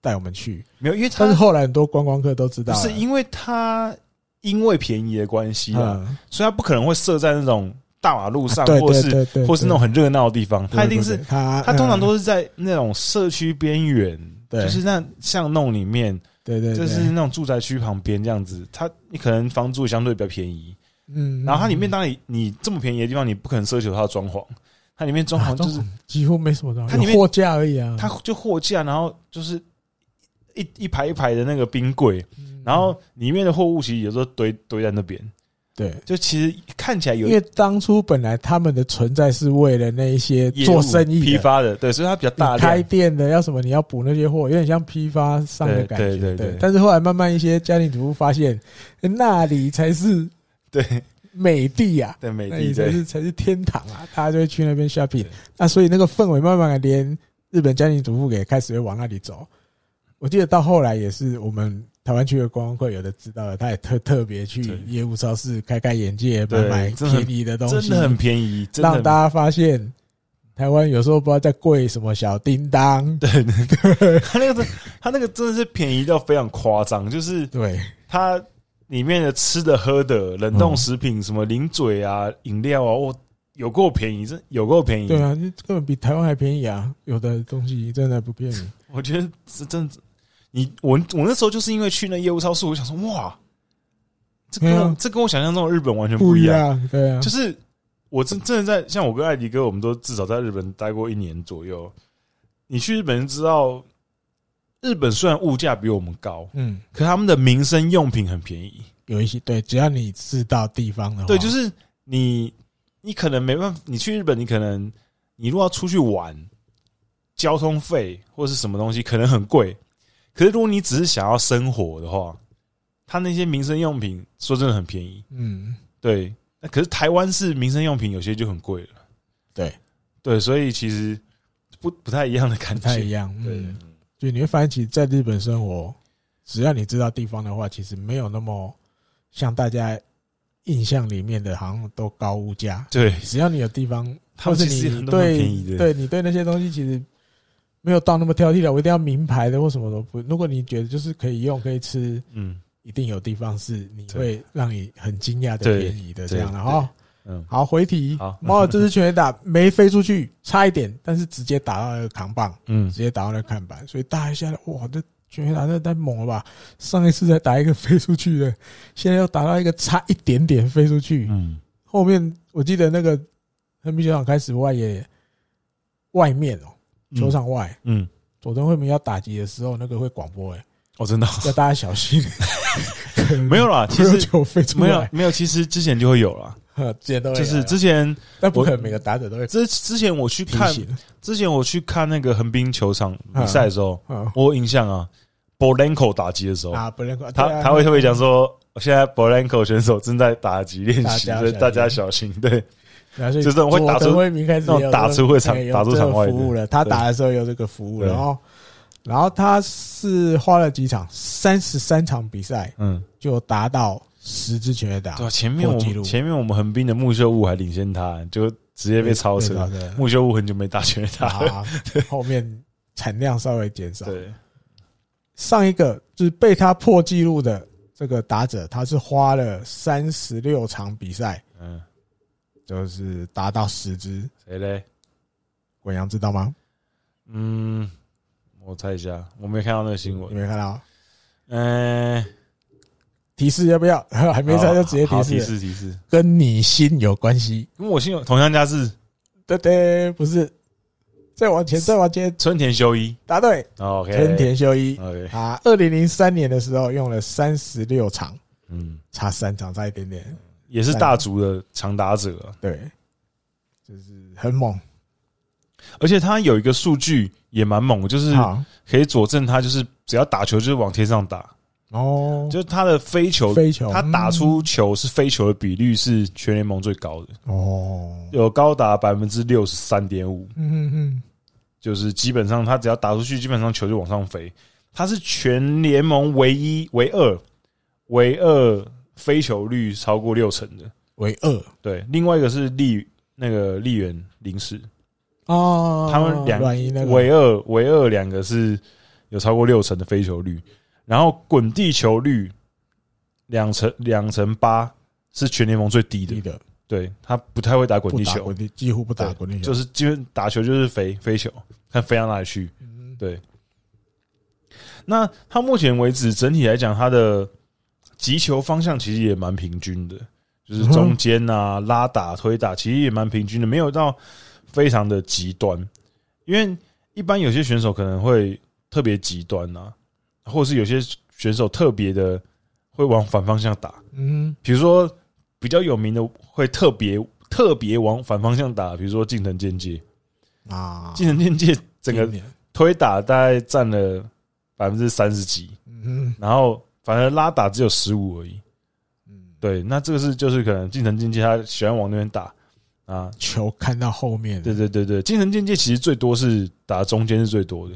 带我们去，没有，因为他但是后来很多观光客都知道，是因为他因为便宜的关系啊，嗯、所以它不可能会设在那种大马路上，或是或是那种很热闹的地方，它一定是他他通常都是在那种社区边缘。对，就是那巷弄里面，对对，就是那种住宅区旁边这样子。它你可能房租相对比较便宜，嗯，然后它里面当然你这么便宜的地方，你不可能奢求它的装潢，它里面装潢就是几乎没什么装潢，它里面货架而已啊。它就货架，然后就是一一排一排的那个冰柜，然后里面的货物其实有时候堆堆在那边。对，就其实看起来有，因为当初本来他们的存在是为了那一些做生意批发的，对，所以它比较大。开店的要什么，你要补那些货，有点像批发商的感觉。对对对。但是后来慢慢一些家庭主妇发现，那里才是对美地啊，对美地才是才是天堂啊，大家就会去那边 shopping。那所以那个氛围慢慢的连日本家庭主妇也开始会往那里走。我记得到后来也是我们。台湾区的观光客有的知道了，他也特特别去业务超市开开眼界，买买便宜的东西，真的很便宜，让大家发现台湾有时候不知道在贵什么小叮当。对，对，*laughs* 他那个他那个真的是便宜到非常夸张，就是对它里面的吃的喝的冷冻食品，什么零嘴啊、饮料啊，我，有够便宜，真有够便宜。对啊，根本比台湾还便宜啊！有的东西真的不便宜，*laughs* 我觉得是真。你我我那时候就是因为去那业务超市，我想说哇，这跟、啊、这跟我想象中的日本完全不一样。对啊，就是我真真的在像我跟艾迪哥，我们都至少在日本待过一年左右。你去日本知道，日本虽然物价比我们高，嗯，可他们的民生用品很便宜，有一些对，只要你知道地方的话，对，就是你你可能没办法，你去日本，你可能你如果要出去玩，交通费或是什么东西可能很贵。可是，如果你只是想要生活的话，他那些民生用品说真的很便宜。嗯，对。那可是台湾是民生用品有些就很贵了。对，对，所以其实不不太一样的感觉，不太一样。对，就你会发现，其实在日本生活，只要你知道地方的话，其实没有那么像大家印象里面的，好像都高物价。对，只要你有地方，或是你对对你对那些东西其实。没有到那么挑剔的，我一定要名牌的或什么都不。如果你觉得就是可以用可以吃，嗯，一定有地方是你会让你很惊讶的便宜的这样的哈。嗯，好，回题，猫尔这次全垒打没飞出去，差一点，但是直接打到那个扛棒，嗯，直接打到那个看板，所以大家现在哇，这全垒打那太猛了吧！上一次才打一个飞出去的，现在又打到一个差一点点飞出去，嗯，后面我记得那个横滨球场开始外野外面哦。球场外，嗯，佐藤惠美要打击的时候，那个会广播哎，哦，真的？要大家小心。*laughs* 没有啦，*laughs* 其实没有没有，其实之前就会有了，*laughs* 之前都就是之前，但不可能每个打者都会。之之前我去看，之前我去看那个横滨球场比赛的时候，我有印象啊，Bolanco 打击的时候啊，Bolanco，他他会特别讲说现在 Bolanco 选手正在打击练习，所以大家小心。对，就是这种会打出威明开始有打出会场打出场外服务了。他打的时候有这个服务，然后然后他是花了几场，三十三场比赛，嗯，就达到十支全垒打。对，前面我前面我们横滨的木秀悟还领先他，就直接被超车。木秀悟很久没打全垒打了，后面产量稍微减少。对。上一个就是被他破纪录的这个打者，他是花了三十六场比赛，嗯，就是达到十支。谁嘞？滚羊知道吗？嗯，我猜一下，我没看到那个新闻，你没看到？嗯，提示要不要？*laughs* 还没猜就直接提示。提示提示，跟你心有关系？跟我心有同乡家是？对对，不是。再往前，再往前，春田修一答对。OK，春田修一。OK，啊，二零零三年的时候用了三十六场，嗯，差三场，差一点点，也是大族的长打者。对，就是很猛。而且他有一个数据也蛮猛，就是可以佐证他就是只要打球就是往天上打。哦，就是他的飞球，飞球，他打出球是飞球的比率是全联盟最高的。哦，有高达百分之六十三点五。嗯嗯嗯。就是基本上，他只要打出去，基本上球就往上飞。他是全联盟唯一、唯二、唯二飞球率超过六成的，为二。对，另外一个是利那个立原临时哦，他们两为二、为二两个是有超过六成的飞球率，然后滚地球率两成两成八是全联盟最低的。对，他不太会打滚地球，滚地几乎不打滚地球，就是基本打球就是飞飞球，看飞到哪里去。对。那他目前为止整体来讲，他的击球方向其实也蛮平均的，就是中间啊、拉打、推打，其实也蛮平均的，没有到非常的极端。因为一般有些选手可能会特别极端啊，或者是有些选手特别的会往反方向打。嗯，比如说。比较有名的会特别特别往反方向打，比如说近藤健介啊，近藤健介整个推打大概占了百分之三十几，嗯，然后反而拉打只有十五而已，嗯，对，那这个是就是可能进城境界他喜欢往那边打。啊，球看到后面，对对对对，进城境界其实最多是打中间是最多的，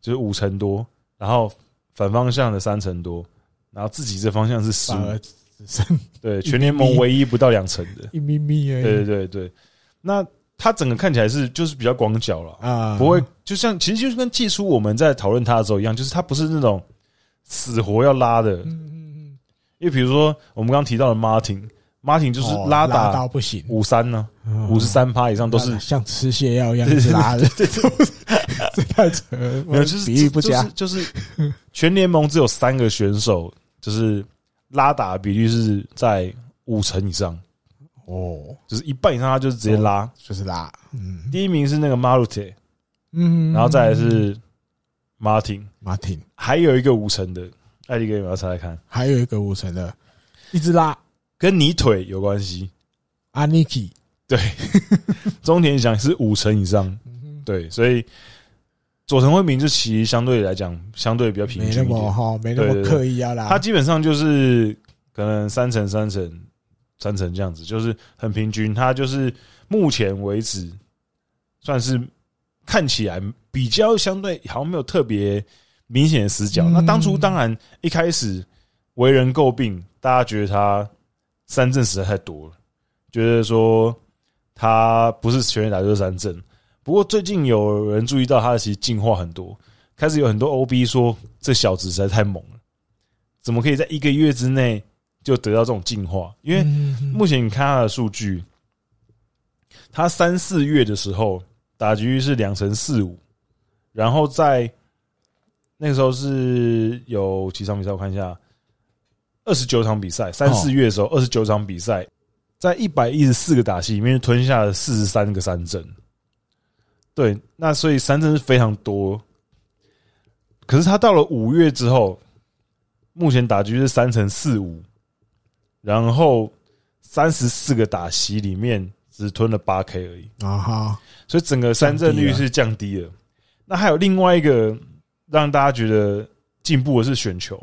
就是五成多，然后反方向的三成多，然后自己这方向是十五。对，全联盟唯一不到两成的，一咪咪哎，对对对，那他整个看起来是就是比较广角了。啊，不会就像其实就是跟季初我们在讨论他的时候一样，就是他不是那种死活要拉的，嗯嗯嗯，因为比如说我们刚刚提到的 Martin，Martin 就是拉打到不行，五三呢，五十三趴以上都是像吃泻药一样拉的，这这太扯，没有就是比喻不佳，就是全联盟只有三个选手就是。拉打的比率是在五成以上。哦，就是一半以上，他就是直接拉，就是拉。嗯，第一名是那个 Marute，嗯，然后再来是 Martin，Martin，还有一个五成的，艾迪哥，你要猜猜看，还有一个五成的，一直拉，跟你腿有关系。Aniki，对，*laughs* 中田翔是五成以上，对，所以。佐藤惠明就其实相对来讲，相对比较平均一点，没那么好，没那么刻意要啦。他基本上就是可能三成、三成、三成这样子，就是很平均。他就是目前为止算是看起来比较相对，好像没有特别明显的死角。那当初当然一开始为人诟病，大家觉得他三振实在太多了，觉得说他不是全员打就是三振。不过最近有人注意到他其实进化很多，开始有很多 OB 说这小子实在太猛了，怎么可以在一个月之内就得到这种进化？因为目前你看他的数据，他三四月的时候打局是两成四五，然后在那个时候是有几场比赛？我看一下，二十九场比赛，三四月的时候二十九场比赛，在一百一十四个打席里面吞下了四十三个三振。对，那所以三振是非常多，可是他到了五月之后，目前打击是三乘四五，然后三十四个打席里面只吞了八 K 而已啊哈，所以整个三振率是降低了。那还有另外一个让大家觉得进步的是选球，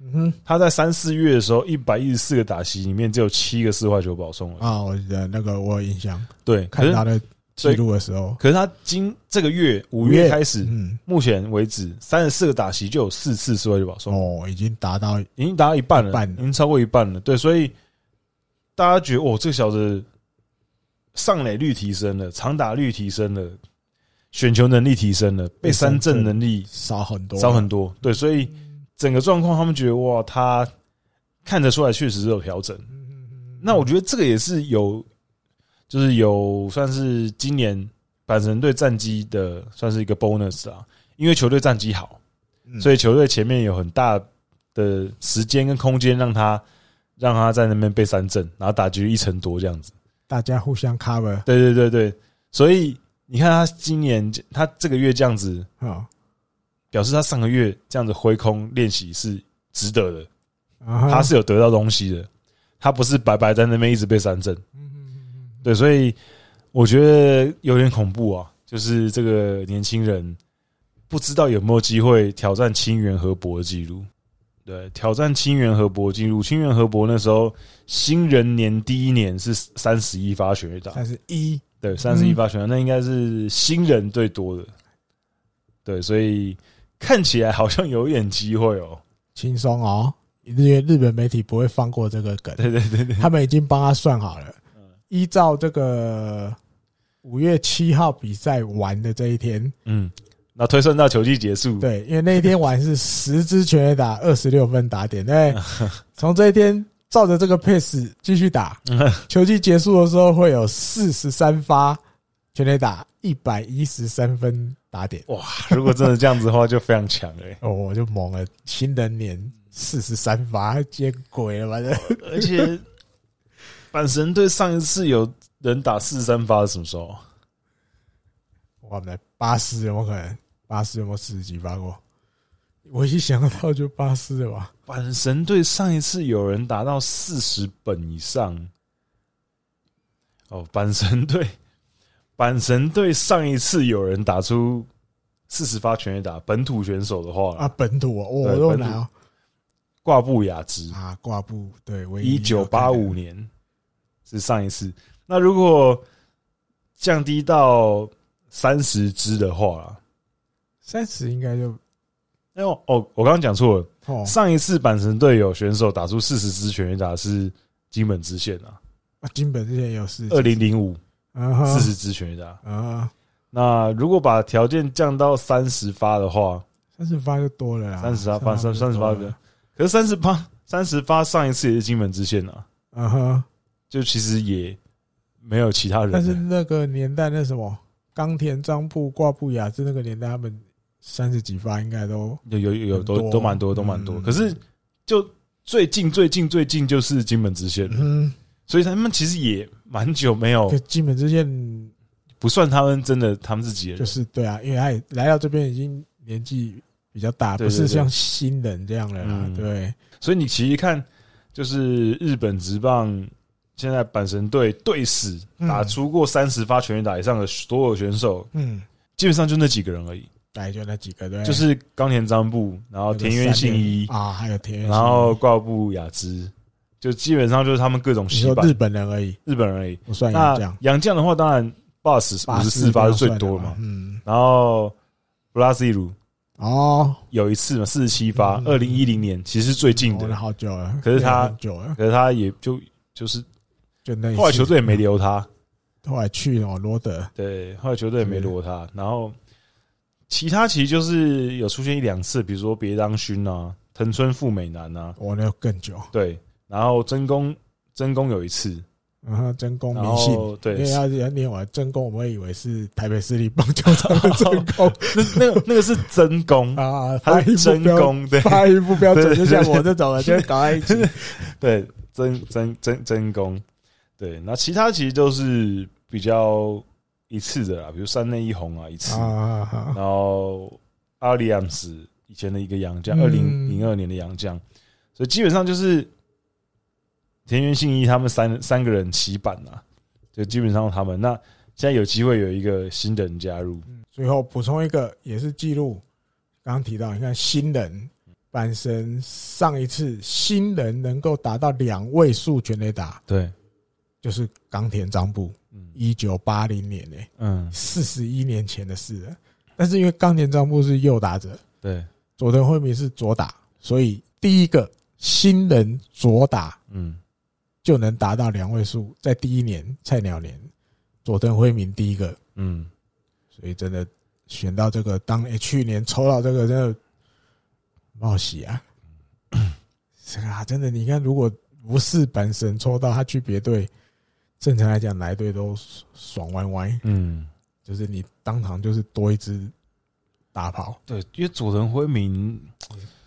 嗯哼，他在三四月的时候，一百一十四个打席里面只有七个四坏球保送了。啊！我记得那个我有印象，对，看他的记录的时候，可是他今这个月五月开始，嗯，目前为止三十四个打席就有四次四坏球保送。哦，已经达到已经达到一半了，半已经超过一半了。对，所以大家觉得哦，这个小子上垒率提升了，长打率提升了，选球能力提升了，被三振能力少很多，少很多。对，所以。整个状况，他们觉得哇，他看得出来确实是有调整。那我觉得这个也是有，就是有算是今年板神队战绩的算是一个 bonus 啊，因为球队战绩好，所以球队前面有很大的时间跟空间让他让他在那边被三振，然后打局一成多这样子，大家互相 cover。对对对对，所以你看他今年他这个月这样子啊。表示他上个月这样子挥空练习是值得的，他是有得到东西的，他不是白白在那边一直被三振。对，所以我觉得有点恐怖啊，就是这个年轻人不知道有没有机会挑战清源和博的记录。对，挑战清源和博记录，清源和博那时候新人年第一年是三十一发全垒打，三十一，对，三十一发全垒，那应该是新人最多的。对，所以。看起来好像有一点机会哦，轻松哦，因为日本媒体不会放过这个梗，对对对对，他们已经帮他算好了，依照这个五月七号比赛完的这一天，嗯，那推算到球季结束，对，因为那一天晚是十支全垒打，二十六分打点，对，*laughs* 从这一天照着这个 pace 继续打，*laughs* 球季结束的时候会有四十三发全垒打，一百一十三分。打点哇！如果真的这样子的话，就非常强哎！*laughs* 哦，我就猛了，新人年四十三发，见鬼了吧这！*laughs* 而且阪神队上一次有人打四十三发是什么时候？我们巴斯有没有可能？巴斯有没有四十几发过？我一想到就巴斯了吧。阪神队上一次有人达到四十本以上，哦，阪神队。*laughs* 阪神队上一次有人打出四十发全垒打，本土选手的话啊，本土哦，我都拿挂布雅兹啊，挂布对，一九八五年是上一次。那如果降低到三十支的话，三十应该就哎呦哦，我刚刚讲错了，上一次阪神队有选手打出四十支全垒打是金本知宪啊，啊，金本知宪有四二零零五。四十支全垒打啊！那如果把条件降到三十发的话，三十发就多了啦。三十发，三三十发个，可是三十发，三十发上一次也是金本知宪啊。嗯哼，就其实也没有其他人。但是那个年代，那什么冈田张布挂布雅治那个年代，他们三十几发应该都有有有都都蛮多都蛮多。可是就最近最近最近就是金门直线。嗯。所以他们其实也蛮久没有，金门直线不算他们真的他们自己人，就是对啊，因为他也来到这边已经年纪比较大，不是像新人这样的啦。对，所以你其实看，就是日本职棒现在阪神队队史打出过三十发全垒打以上的所有选手，嗯，基本上就那几个人而已，大概就那几个，对，就是冈田张布，然后田园信一啊，还有田园，然后挂布雅兹。就基本上就是他们各种洗版，日本人而已，日本人而已。我算洋将，洋将的话，当然 boss 五十四发是最多嘛。嗯，然后布拉西鲁哦，有一次嘛，四十七发，二零一零年其实是最近的，好久了。可是他久了，可是他也就就是就那后来球队也没留他，后来去了罗德，对，后来球队也没留他。然后其他其实就是有出现一两次，比如说别当勋啊，藤村富美男啊，我那更久，对。然后真宫，真宫有一次，然后真宫迷信，对，因为要要念完真宫，我们会以为是台北市立棒球场的真宫，*laughs* 那那个那个是真宫。啊，他是真宫，对，发音不标准，就像我这种的，就 *laughs* 搞在一起，对，真真真真宫，对，那其他其实都是比较一次的啦，比如三内一红啊一次，然后阿里安斯以前的一个洋将，二零零二年的洋将，所以基本上就是。田园信一他们三三个人起板啊，就基本上他们。那现在有机会有一个新的人加入。最后补充一个也是记录，刚刚提到你看新人阪神上一次新人能够达到两位数全垒打，对，就是冈田张布，一九八零年诶，嗯，四十一年前的事了。但是因为冈田彰布是右打者，对，佐藤辉明是左打，所以第一个新人左打，嗯，就能达到两位数，在第一年菜鸟年，佐藤辉明第一个，嗯，所以真的选到这个当，诶，去年抽到这个真的冒喜啊！*clears throat* 是啊，真的，你看，如果不是本神抽到他去别队，正常来讲，哪一队都爽歪歪，嗯。就是你当场就是多一只大炮，对，因为佐藤辉明，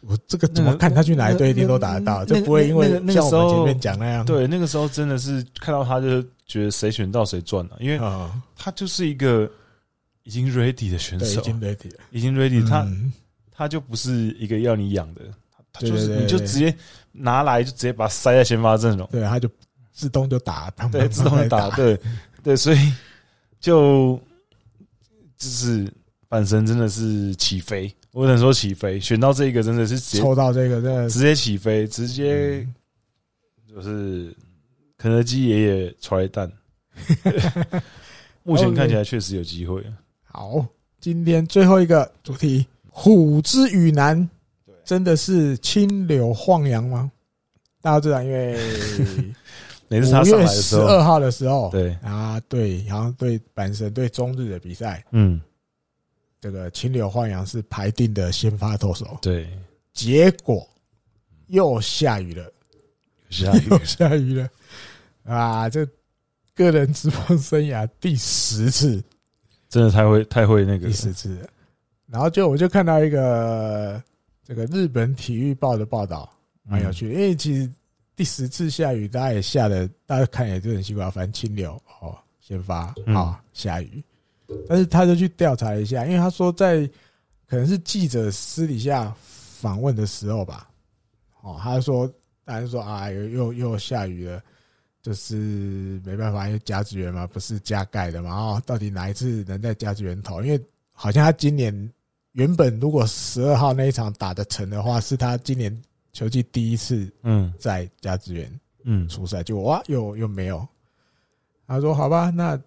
我这个怎么看他去哪一队一定都打得到，就不会因为像我们前面讲那样。对，那个时候真的是看到他就觉得谁选到谁赚了，因为他就是一个已经 ready 的选手，已经 ready 了，已经 ready，他他就不是一个要你养的，他就是你就直接拿来就直接把他塞在先发阵容，对，他就自动就打，对，自动就打，对对，所以就。就是阪神真的是起飞，我只能说起飞。选到这个真的是直接抽到这个，真的直接起飞，直接就是肯德基爷爷揣蛋。*laughs* 目前 *laughs* 看起来确实有机会。好，今天最后一个主题，虎之羽南，真的是清流晃洋吗？大家知道，因为。五月十二号的时候，对啊，对，然后对阪神对中日的比赛，嗯，这个清流晃洋是排定的先发投手，对，结果又下雨了，下雨又下雨了，啊，这个人职棒生涯第十次，真的太会太会那个第十次，然后就我就看到一个这个日本体育报的报道，蛮有趣的，因为其实。第十次下雨，大家也下的，大家看也就很奇怪。反正清流哦，先发啊下雨，但是他就去调查一下，因为他说在可能是记者私底下访问的时候吧，哦，他说大家说啊，又又又下雨了，就是没办法，因为甲子园嘛，不是加盖的嘛，哦，到底哪一次能在甲子园投？因为好像他今年原本如果十二号那一场打得成的话，是他今年。球季第一次，嗯，在甲子园，嗯，出赛，就哇，又又没有。他说：“好吧，那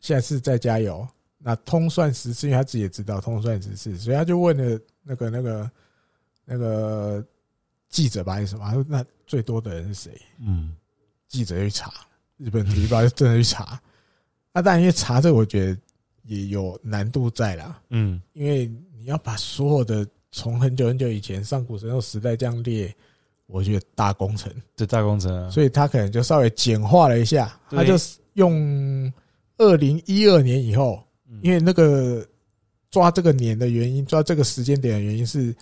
下次再加油。那通算十次，因为他自己也知道通算十次，所以他就问了那个那个那个记者吧，还是什么？他说：那最多的人是谁？嗯，记者去查，日本体育报就真的去查。那当然，因为查这个，我觉得也有难度在啦。嗯，因为你要把所有的。从很久很久以前上古神兽时代这样列，我觉得大工程，这大工程啊，所以他可能就稍微简化了一下，他就用二零一二年以后，因为那个抓这个年的原因，抓这个时间点的原因是，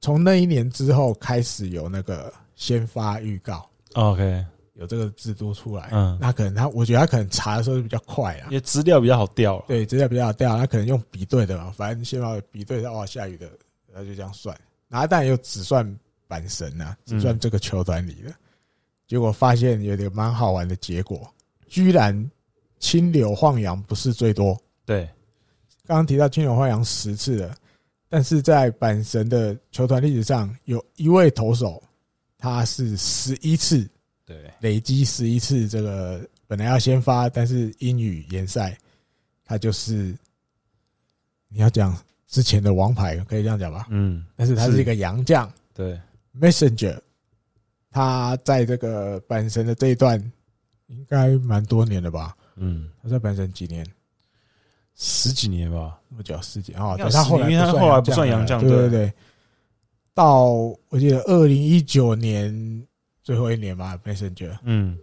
从那一年之后开始有那个先发预告，OK，有这个制度出来，嗯，那可能他，我觉得他可能查的时候就比较快啊，因为资料比较好调，对，资料比较好调，他可能用比对的嘛，反正先发比对的话，下雨的。他就这样算，然后当然又只算阪神呐，只算这个球团里的。结果发现有点蛮好玩的结果，居然清流晃洋不是最多。对，刚刚提到清流晃洋十次了，但是在阪神的球团历史上，有一位投手他是十一次，对，累积十一次。这个本来要先发，但是英语延赛，他就是你要讲。之前的王牌可以这样讲吧，嗯，但是他是一个洋将，对，Messenger，他在这个阪神的这一段应该蛮多年了吧，嗯，他在阪神几年，十几年吧，那么久十几啊，等他后来，因为他后来不算洋将，对对。对，到我记得二零一九年最后一年吧，Messenger，嗯，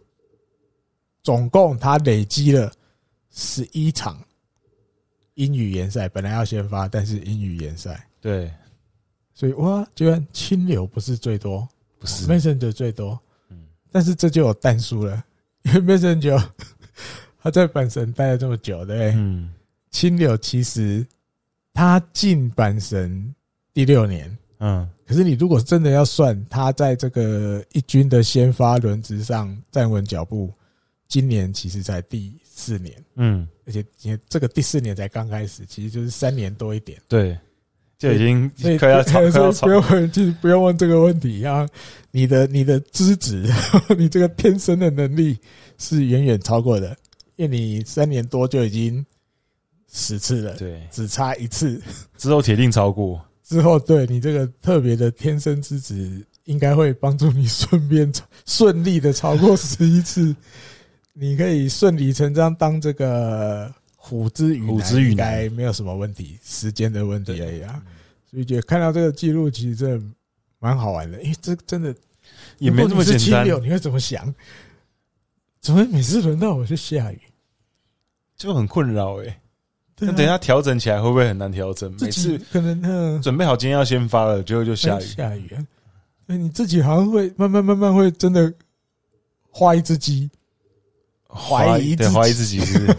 总共他累积了十一场。英语联赛本来要先发，但是英语联赛。对，所以哇，居然清流不是最多，不是。Messenger 最多，嗯，但是这就有淡数了，因为 Messenger 他在阪神待了这么久，对不对？嗯，清流其实他进阪神第六年，嗯，可是你如果真的要算他在这个一军的先发轮值上站稳脚步，今年其实才第四年，嗯。而且，这个第四年才刚开始，其实就是三年多一点。对，就已经快要超，快要超。不用问，就不用问这个问题啊！你的你的资质，*laughs* 你这个天生的能力是远远超过的，因为你三年多就已经十次了，对，只差一次，*laughs* 之后铁定超过。之后，对你这个特别的天生资质，应该会帮助你顺便顺利的超过十一次。你可以顺理成章当这个虎之羽男，应该没有什么问题，时间的问题而已啊。所以觉得看到这个记录，其实真的蛮好玩的。诶，这真的也没这么简单。你会怎么想？怎么每次轮到我就下雨，就很困扰诶。那等一下调整起来会不会很难调整？每次可能准备好今天要先发了，结果就下雨。下雨啊！那你自己好像会慢慢慢慢会真的画一只鸡，怀疑对怀疑自己是不是？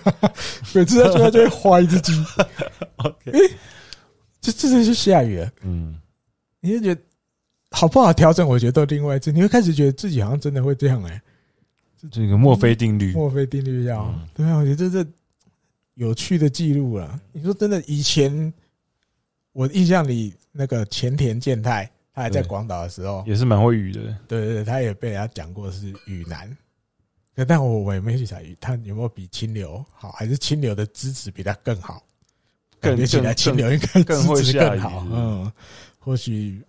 *laughs* 每次他觉得就会怀疑自己。*laughs* OK，这这次是下雨了。嗯，你就觉得好不好调整？我觉得都另外一次，你会开始觉得自己好像真的会这样哎。这个墨菲定律，墨菲定律要对啊，我觉得这。有趣的记录了。你说真的，以前我印象里那个前田健太，他还在广岛的时候，也是蛮会雨的。对对对，他也被人家讲过是雨男。但我我也没去查雨，他有没有比清流好，还是清流的资质比他更好？感觉起来清流应该资质更好。嗯，或许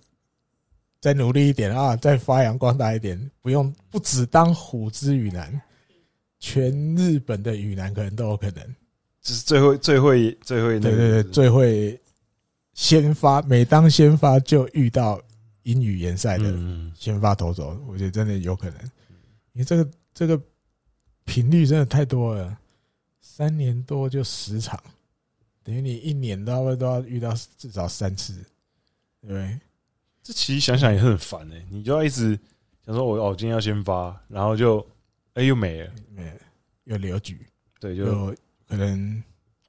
再努力一点啊，再发扬光大一点，不用不只当虎之羽男，全日本的羽男可能都有可能。只是最会、最会、最会，对对对，最会先发。每当先发就遇到英语联赛的先发投手，我觉得真的有可能。因为这个这个频率真的太多了，三年多就十场，等于你一年都要都要遇到至少三次，对不对？这其实想想也很烦哎，你就要一直想说我哦，今天要先发，然后就哎又没了，没了，又留局，对，就。可能，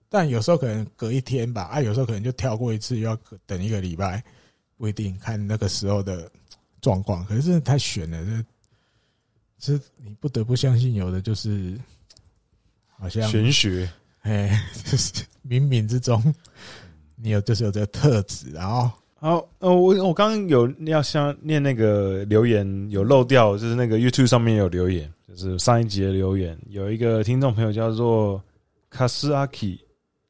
但有时候可能隔一天吧，啊，有时候可能就跳过一次，又要等一个礼拜，不一定看那个时候的状况。可是真的太悬了，这这你不得不相信，有的就是 *tsk* 好像玄学，哎，*laughs* 就是冥冥之中，你有就是有这个特质，然后好，呃，我我刚刚有要像念那个留言有漏掉，就是那个 YouTube 上面有留言，就是上一集的留言，有一个听众朋友叫做。卡斯阿基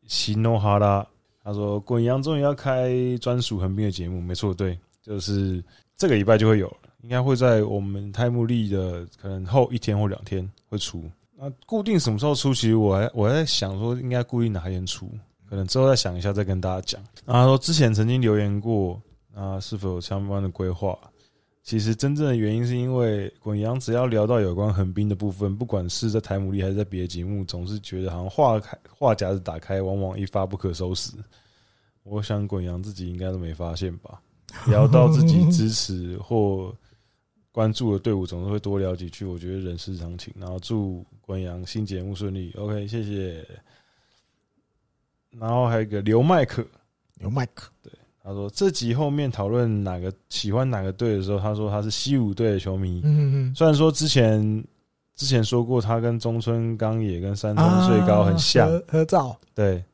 西诺哈拉，他说：“滚羊终于要开专属横滨的节目，没错，对，就是这个礼拜就会有了，应该会在我们胎木历的可能后一天或两天会出。那固定什么时候出？其实我还我在想说，应该固定哪一天出，可能之后再想一下再跟大家讲。然后他说之前曾经留言过，啊，是否有相关的规划？”其实真正的原因是因为滚羊，只要聊到有关横滨的部分，不管是在台姆利还是在别的节目，总是觉得好像话开话匣子打开，往往一发不可收拾。我想滚羊自己应该都没发现吧？聊到自己支持或关注的队伍，总是会多聊几句。我觉得人之常情。然后祝关阳新节目顺利。OK，谢谢。然后还有一个刘麦克，刘麦克，对。他说：“这集后面讨论哪个喜欢哪个队的时候，他说他是西武队的球迷。嗯嗯，虽然说之前之前说过他跟中村刚也跟山中最高很像，合合照。对，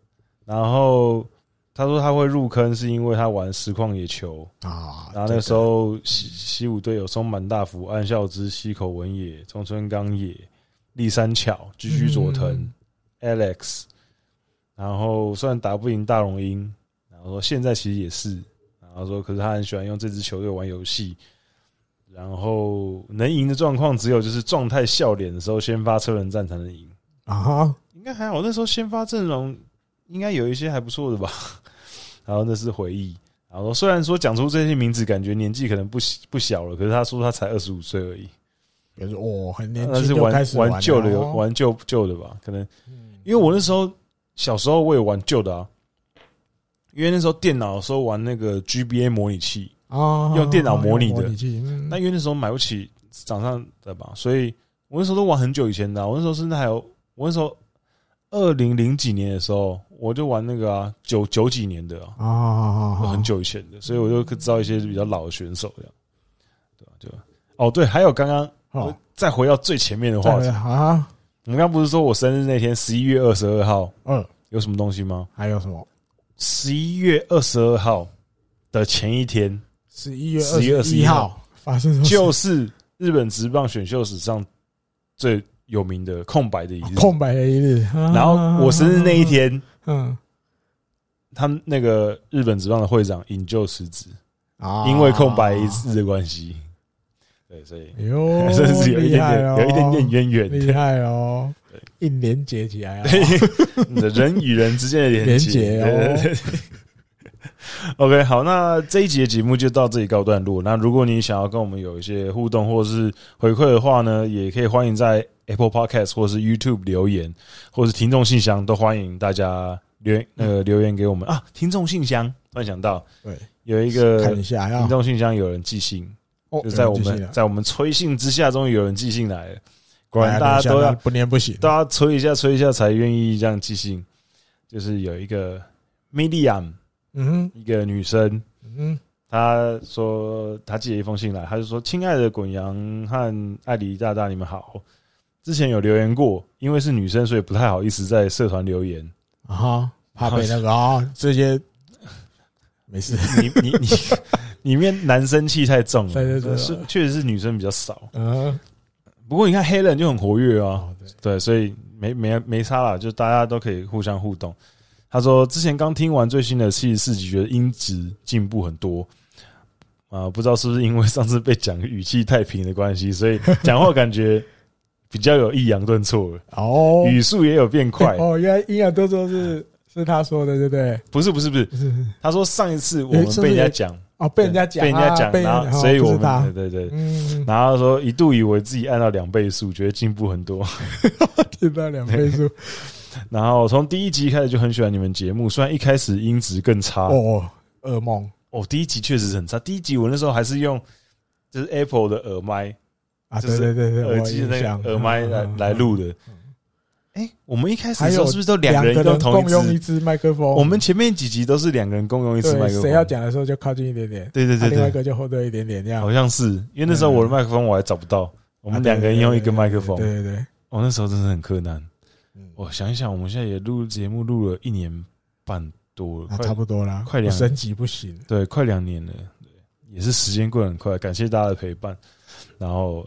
然后他说他会入坑是因为他玩实况野球啊。然后那时候西西武队有松满大辅、岸孝之、西口文也、中村刚也、立山巧、居居佐藤、Alex。然后虽然打不赢大龙鹰。”然后说现在其实也是，然后说可是他很喜欢用这支球队玩游戏，然后能赢的状况只有就是状态笑脸的时候先发车轮战才能赢啊，应该还好，那时候先发阵容应该有一些还不错的吧。*laughs* 然后那是回忆，然后虽然说讲出这些名字感觉年纪可能不不小了，可是他说他才二十五岁而已，也是哦很年轻就开始玩旧的玩旧旧的吧，可能因为我那时候小时候我也玩旧的啊。因为那时候电脑的时候玩那个 GBA 模拟器啊，用电脑模拟的。那因为那时候买不起掌上的吧，所以我那时候都玩很久以前的。我那时候甚至还有，我那时候二零零几年的时候，我就玩那个啊，九九几年的啊，啊很久以前的，所以我就知道一些比较老的选手这样。对吧？对吧？哦，对，还有刚刚再回到最前面的话题啊，我们刚刚不是说我生日那天十一月二十二号，嗯，有什么东西吗？还有什么？十一月二十二号的前一天，十一月二十一号发生，就是日本职棒选秀史上最有名的空白的一日，空白的一日。然后我生日那一天，嗯，他们那个日本职棒的会长引咎辞职啊，因为空白一日的关系。对，所以哟，*laughs* 真是有一点点，有一点点渊源，厉害哦。硬连接起来啊，*laughs* 人与人之间的连接 *laughs* 哦。OK，好，那这一集的节目就到这里告段落。那如果你想要跟我们有一些互动或是回馈的话呢，也可以欢迎在 Apple Podcast 或是 YouTube 留言，或是听众信箱都欢迎大家留言那个留言给我们啊。听众信箱，突然想到，对，有一个看一下，听众信箱有人寄信，就在我们在我们催信之下，终于有人寄信来了。果然大家都要不念不行，大家催一下催一下才愿意这样寄信。就是有一个 Medium，嗯，一个女生，嗯哼，她说她寄了一封信来，她就说：“亲爱的滚阳和艾迪大大，你们好。之前有留言过，因为是女生，所以不太好意思在社团留言。啊，怕被那个啊这些没事。你你你 *laughs* 里面男生气太重了，对对对，是确实是女生比较少，嗯。”不过你看黑人就很活跃啊，对，所以没没没差啦，就大家都可以互相互动。他说之前刚听完最新的七十四集，觉得音质进步很多。啊，不知道是不是因为上次被讲语气太平的关系，所以讲话感觉比较有抑扬顿挫。了哦，语速也有变快。*laughs* 哦，原来抑扬顿挫是是他说的对不对？不是不是不是，他说上一次我们被人家讲。哦，被人家讲，被人家讲，然后所以我们对对对，然后说一度以为自己按到两倍速，觉得进步很多，*laughs* 听到两倍速。*laughs* 然后从第一集开始就很喜欢你们节目，虽然一开始音质更差。哦，噩梦。哦，第一集确实很差。第一集我那时候还是用就是 Apple 的耳麦啊，对对对对，耳机的那个耳麦来来录的。哎，我们一开始的时候是不是都两个人都共用一支麦克风？我们前面几集都是两个人共用一支麦克风，谁要讲的时候就靠近一点点，对对对，另外一个就后退一点点，这样。好像是因为那时候我的麦克风我还找不到，我们两个人用一个麦克风，对对对。我那时候真的很困难。我想一想，我们现在也录节目录了一年半多了，差不多啦，快两升级不行，对，快两年了，也是时间过得很快。感谢大家的陪伴，然后。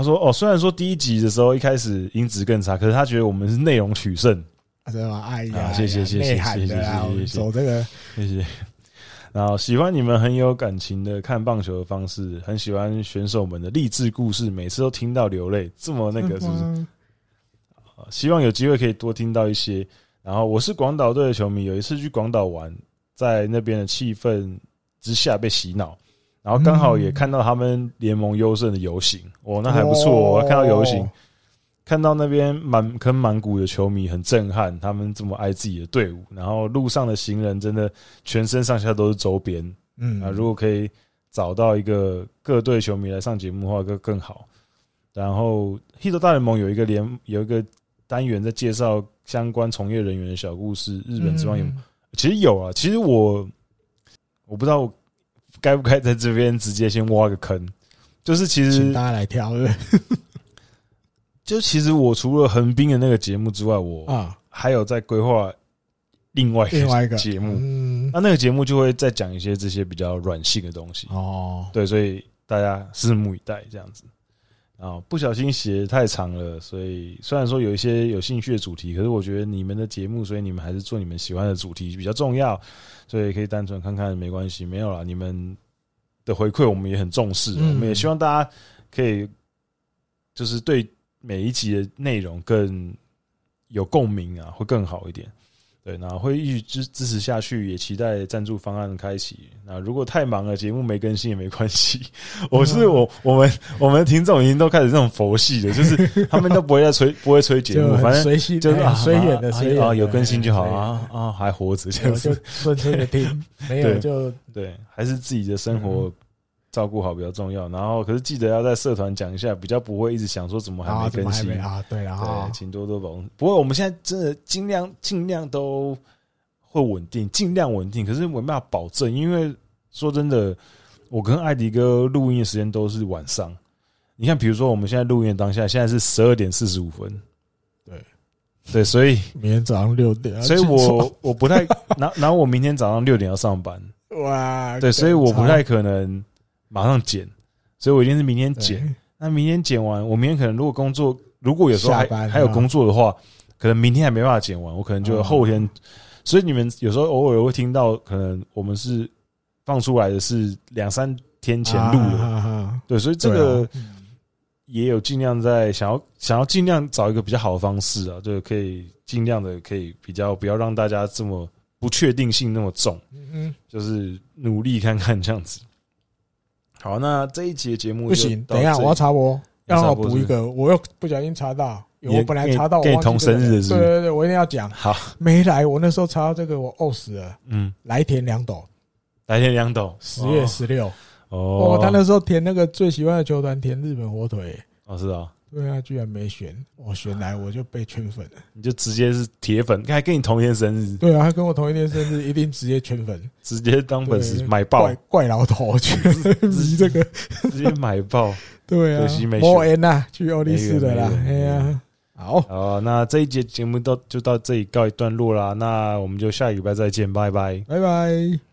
他说：“哦，虽然说第一集的时候一开始音质更差，可是他觉得我们是内容取胜，啊，真的吗？哎呀，谢谢谢谢谢谢谢谢，走这个，谢谢。然后喜欢你们很有感情的看棒球的方式，很喜欢选手们的励志故事，每次都听到流泪，这么那个是不是？希望有机会可以多听到一些。然后我是广岛队的球迷，有一次去广岛玩，在那边的气氛之下被洗脑。”然后刚好也看到他们联盟优胜的游行，哦，那还不错。我看到游行，看到那边满坑满谷的球迷，很震撼。他们这么爱自己的队伍，然后路上的行人真的全身上下都是周边。嗯啊，如果可以找到一个各队球迷来上节目的话，更更好。然后《Hit 大联盟》有一个联有一个单元在介绍相关从业人员的小故事。日本之棒有，其实有啊。其实我我不知道。该不该在这边直接先挖个坑？就是其实请大家来挑，*laughs* 就其实我除了横滨的那个节目之外，我啊还有在规划另外另外一个节目。嗯，那那个节目就会再讲一些这些比较软性的东西哦。对，所以大家拭目以待，这样子。啊，不小心写太长了，所以虽然说有一些有兴趣的主题，可是我觉得你们的节目，所以你们还是做你们喜欢的主题比较重要，所以可以单纯看看没关系，没有啦，你们的回馈我们也很重视，我们也希望大家可以就是对每一集的内容更有共鸣啊，会更好一点。对，那会一直支支持下去，也期待赞助方案开启。那如果太忙了，节目没更新也没关系。我是我，我们我们听众已经都开始这种佛系的，就是他们都不会再催，不会催节目，*laughs* 反正随性就是随缘的，随啊有更新就好啊啊还活着这样子，就顺顺的听，*laughs* 没有就对，还是自己的生活。照顾好比较重要，然后可是记得要在社团讲一下，比较不会一直想说怎么还没更新啊？对啊，对，请多多保重。不过我们现在真的尽量尽量都会稳定，尽量稳定。可是没办法保证，因为说真的，我跟艾迪哥录音的时间都是晚上。你看，比如说我们现在录音的当下，现在是十二点四十五分，对对，所以明天早上六点，所以我我不太，然后然后我明天早上六点要上班。*laughs* 哇，对，所以我不太可能马上剪，所以我一定是明天剪。那明天剪完，我明天可能如果工作，如果有时候还还有工作的话，可能明天还没办法剪完，我可能就后天。所以你们有时候偶尔会听到，可能我们是放出来的是两三天前录的，对，所以这个也有尽量在想要想要尽量找一个比较好的方式啊，就可以尽量的可以比较不要让大家这么不确定性那么重，嗯，就是努力看看这样子。好，那这一集的节目不行，等一下我要插播，让我补一个，我又不小心查到，我本来查到我同生日的是，对对对，我一定要讲。好，没来，我那时候查到这个，我饿死了。嗯，来田两斗，来田两斗，十月十六。哦，他那时候填那个最喜欢的球团，填日本火腿。哦，是啊。对啊，居然没选，我选来我就被圈粉了。你就直接是铁粉，还跟你同一天生日。对啊，他跟我同一天生日，一定直接圈粉，直接当粉丝买爆。怪怪老头，去迷这个，直接买爆。对啊，可惜没选。呐，去欧力士的啦。哎呀，好，好，那这一节节目到就到这里告一段落啦。那我们就下礼拜再见，拜拜，拜拜。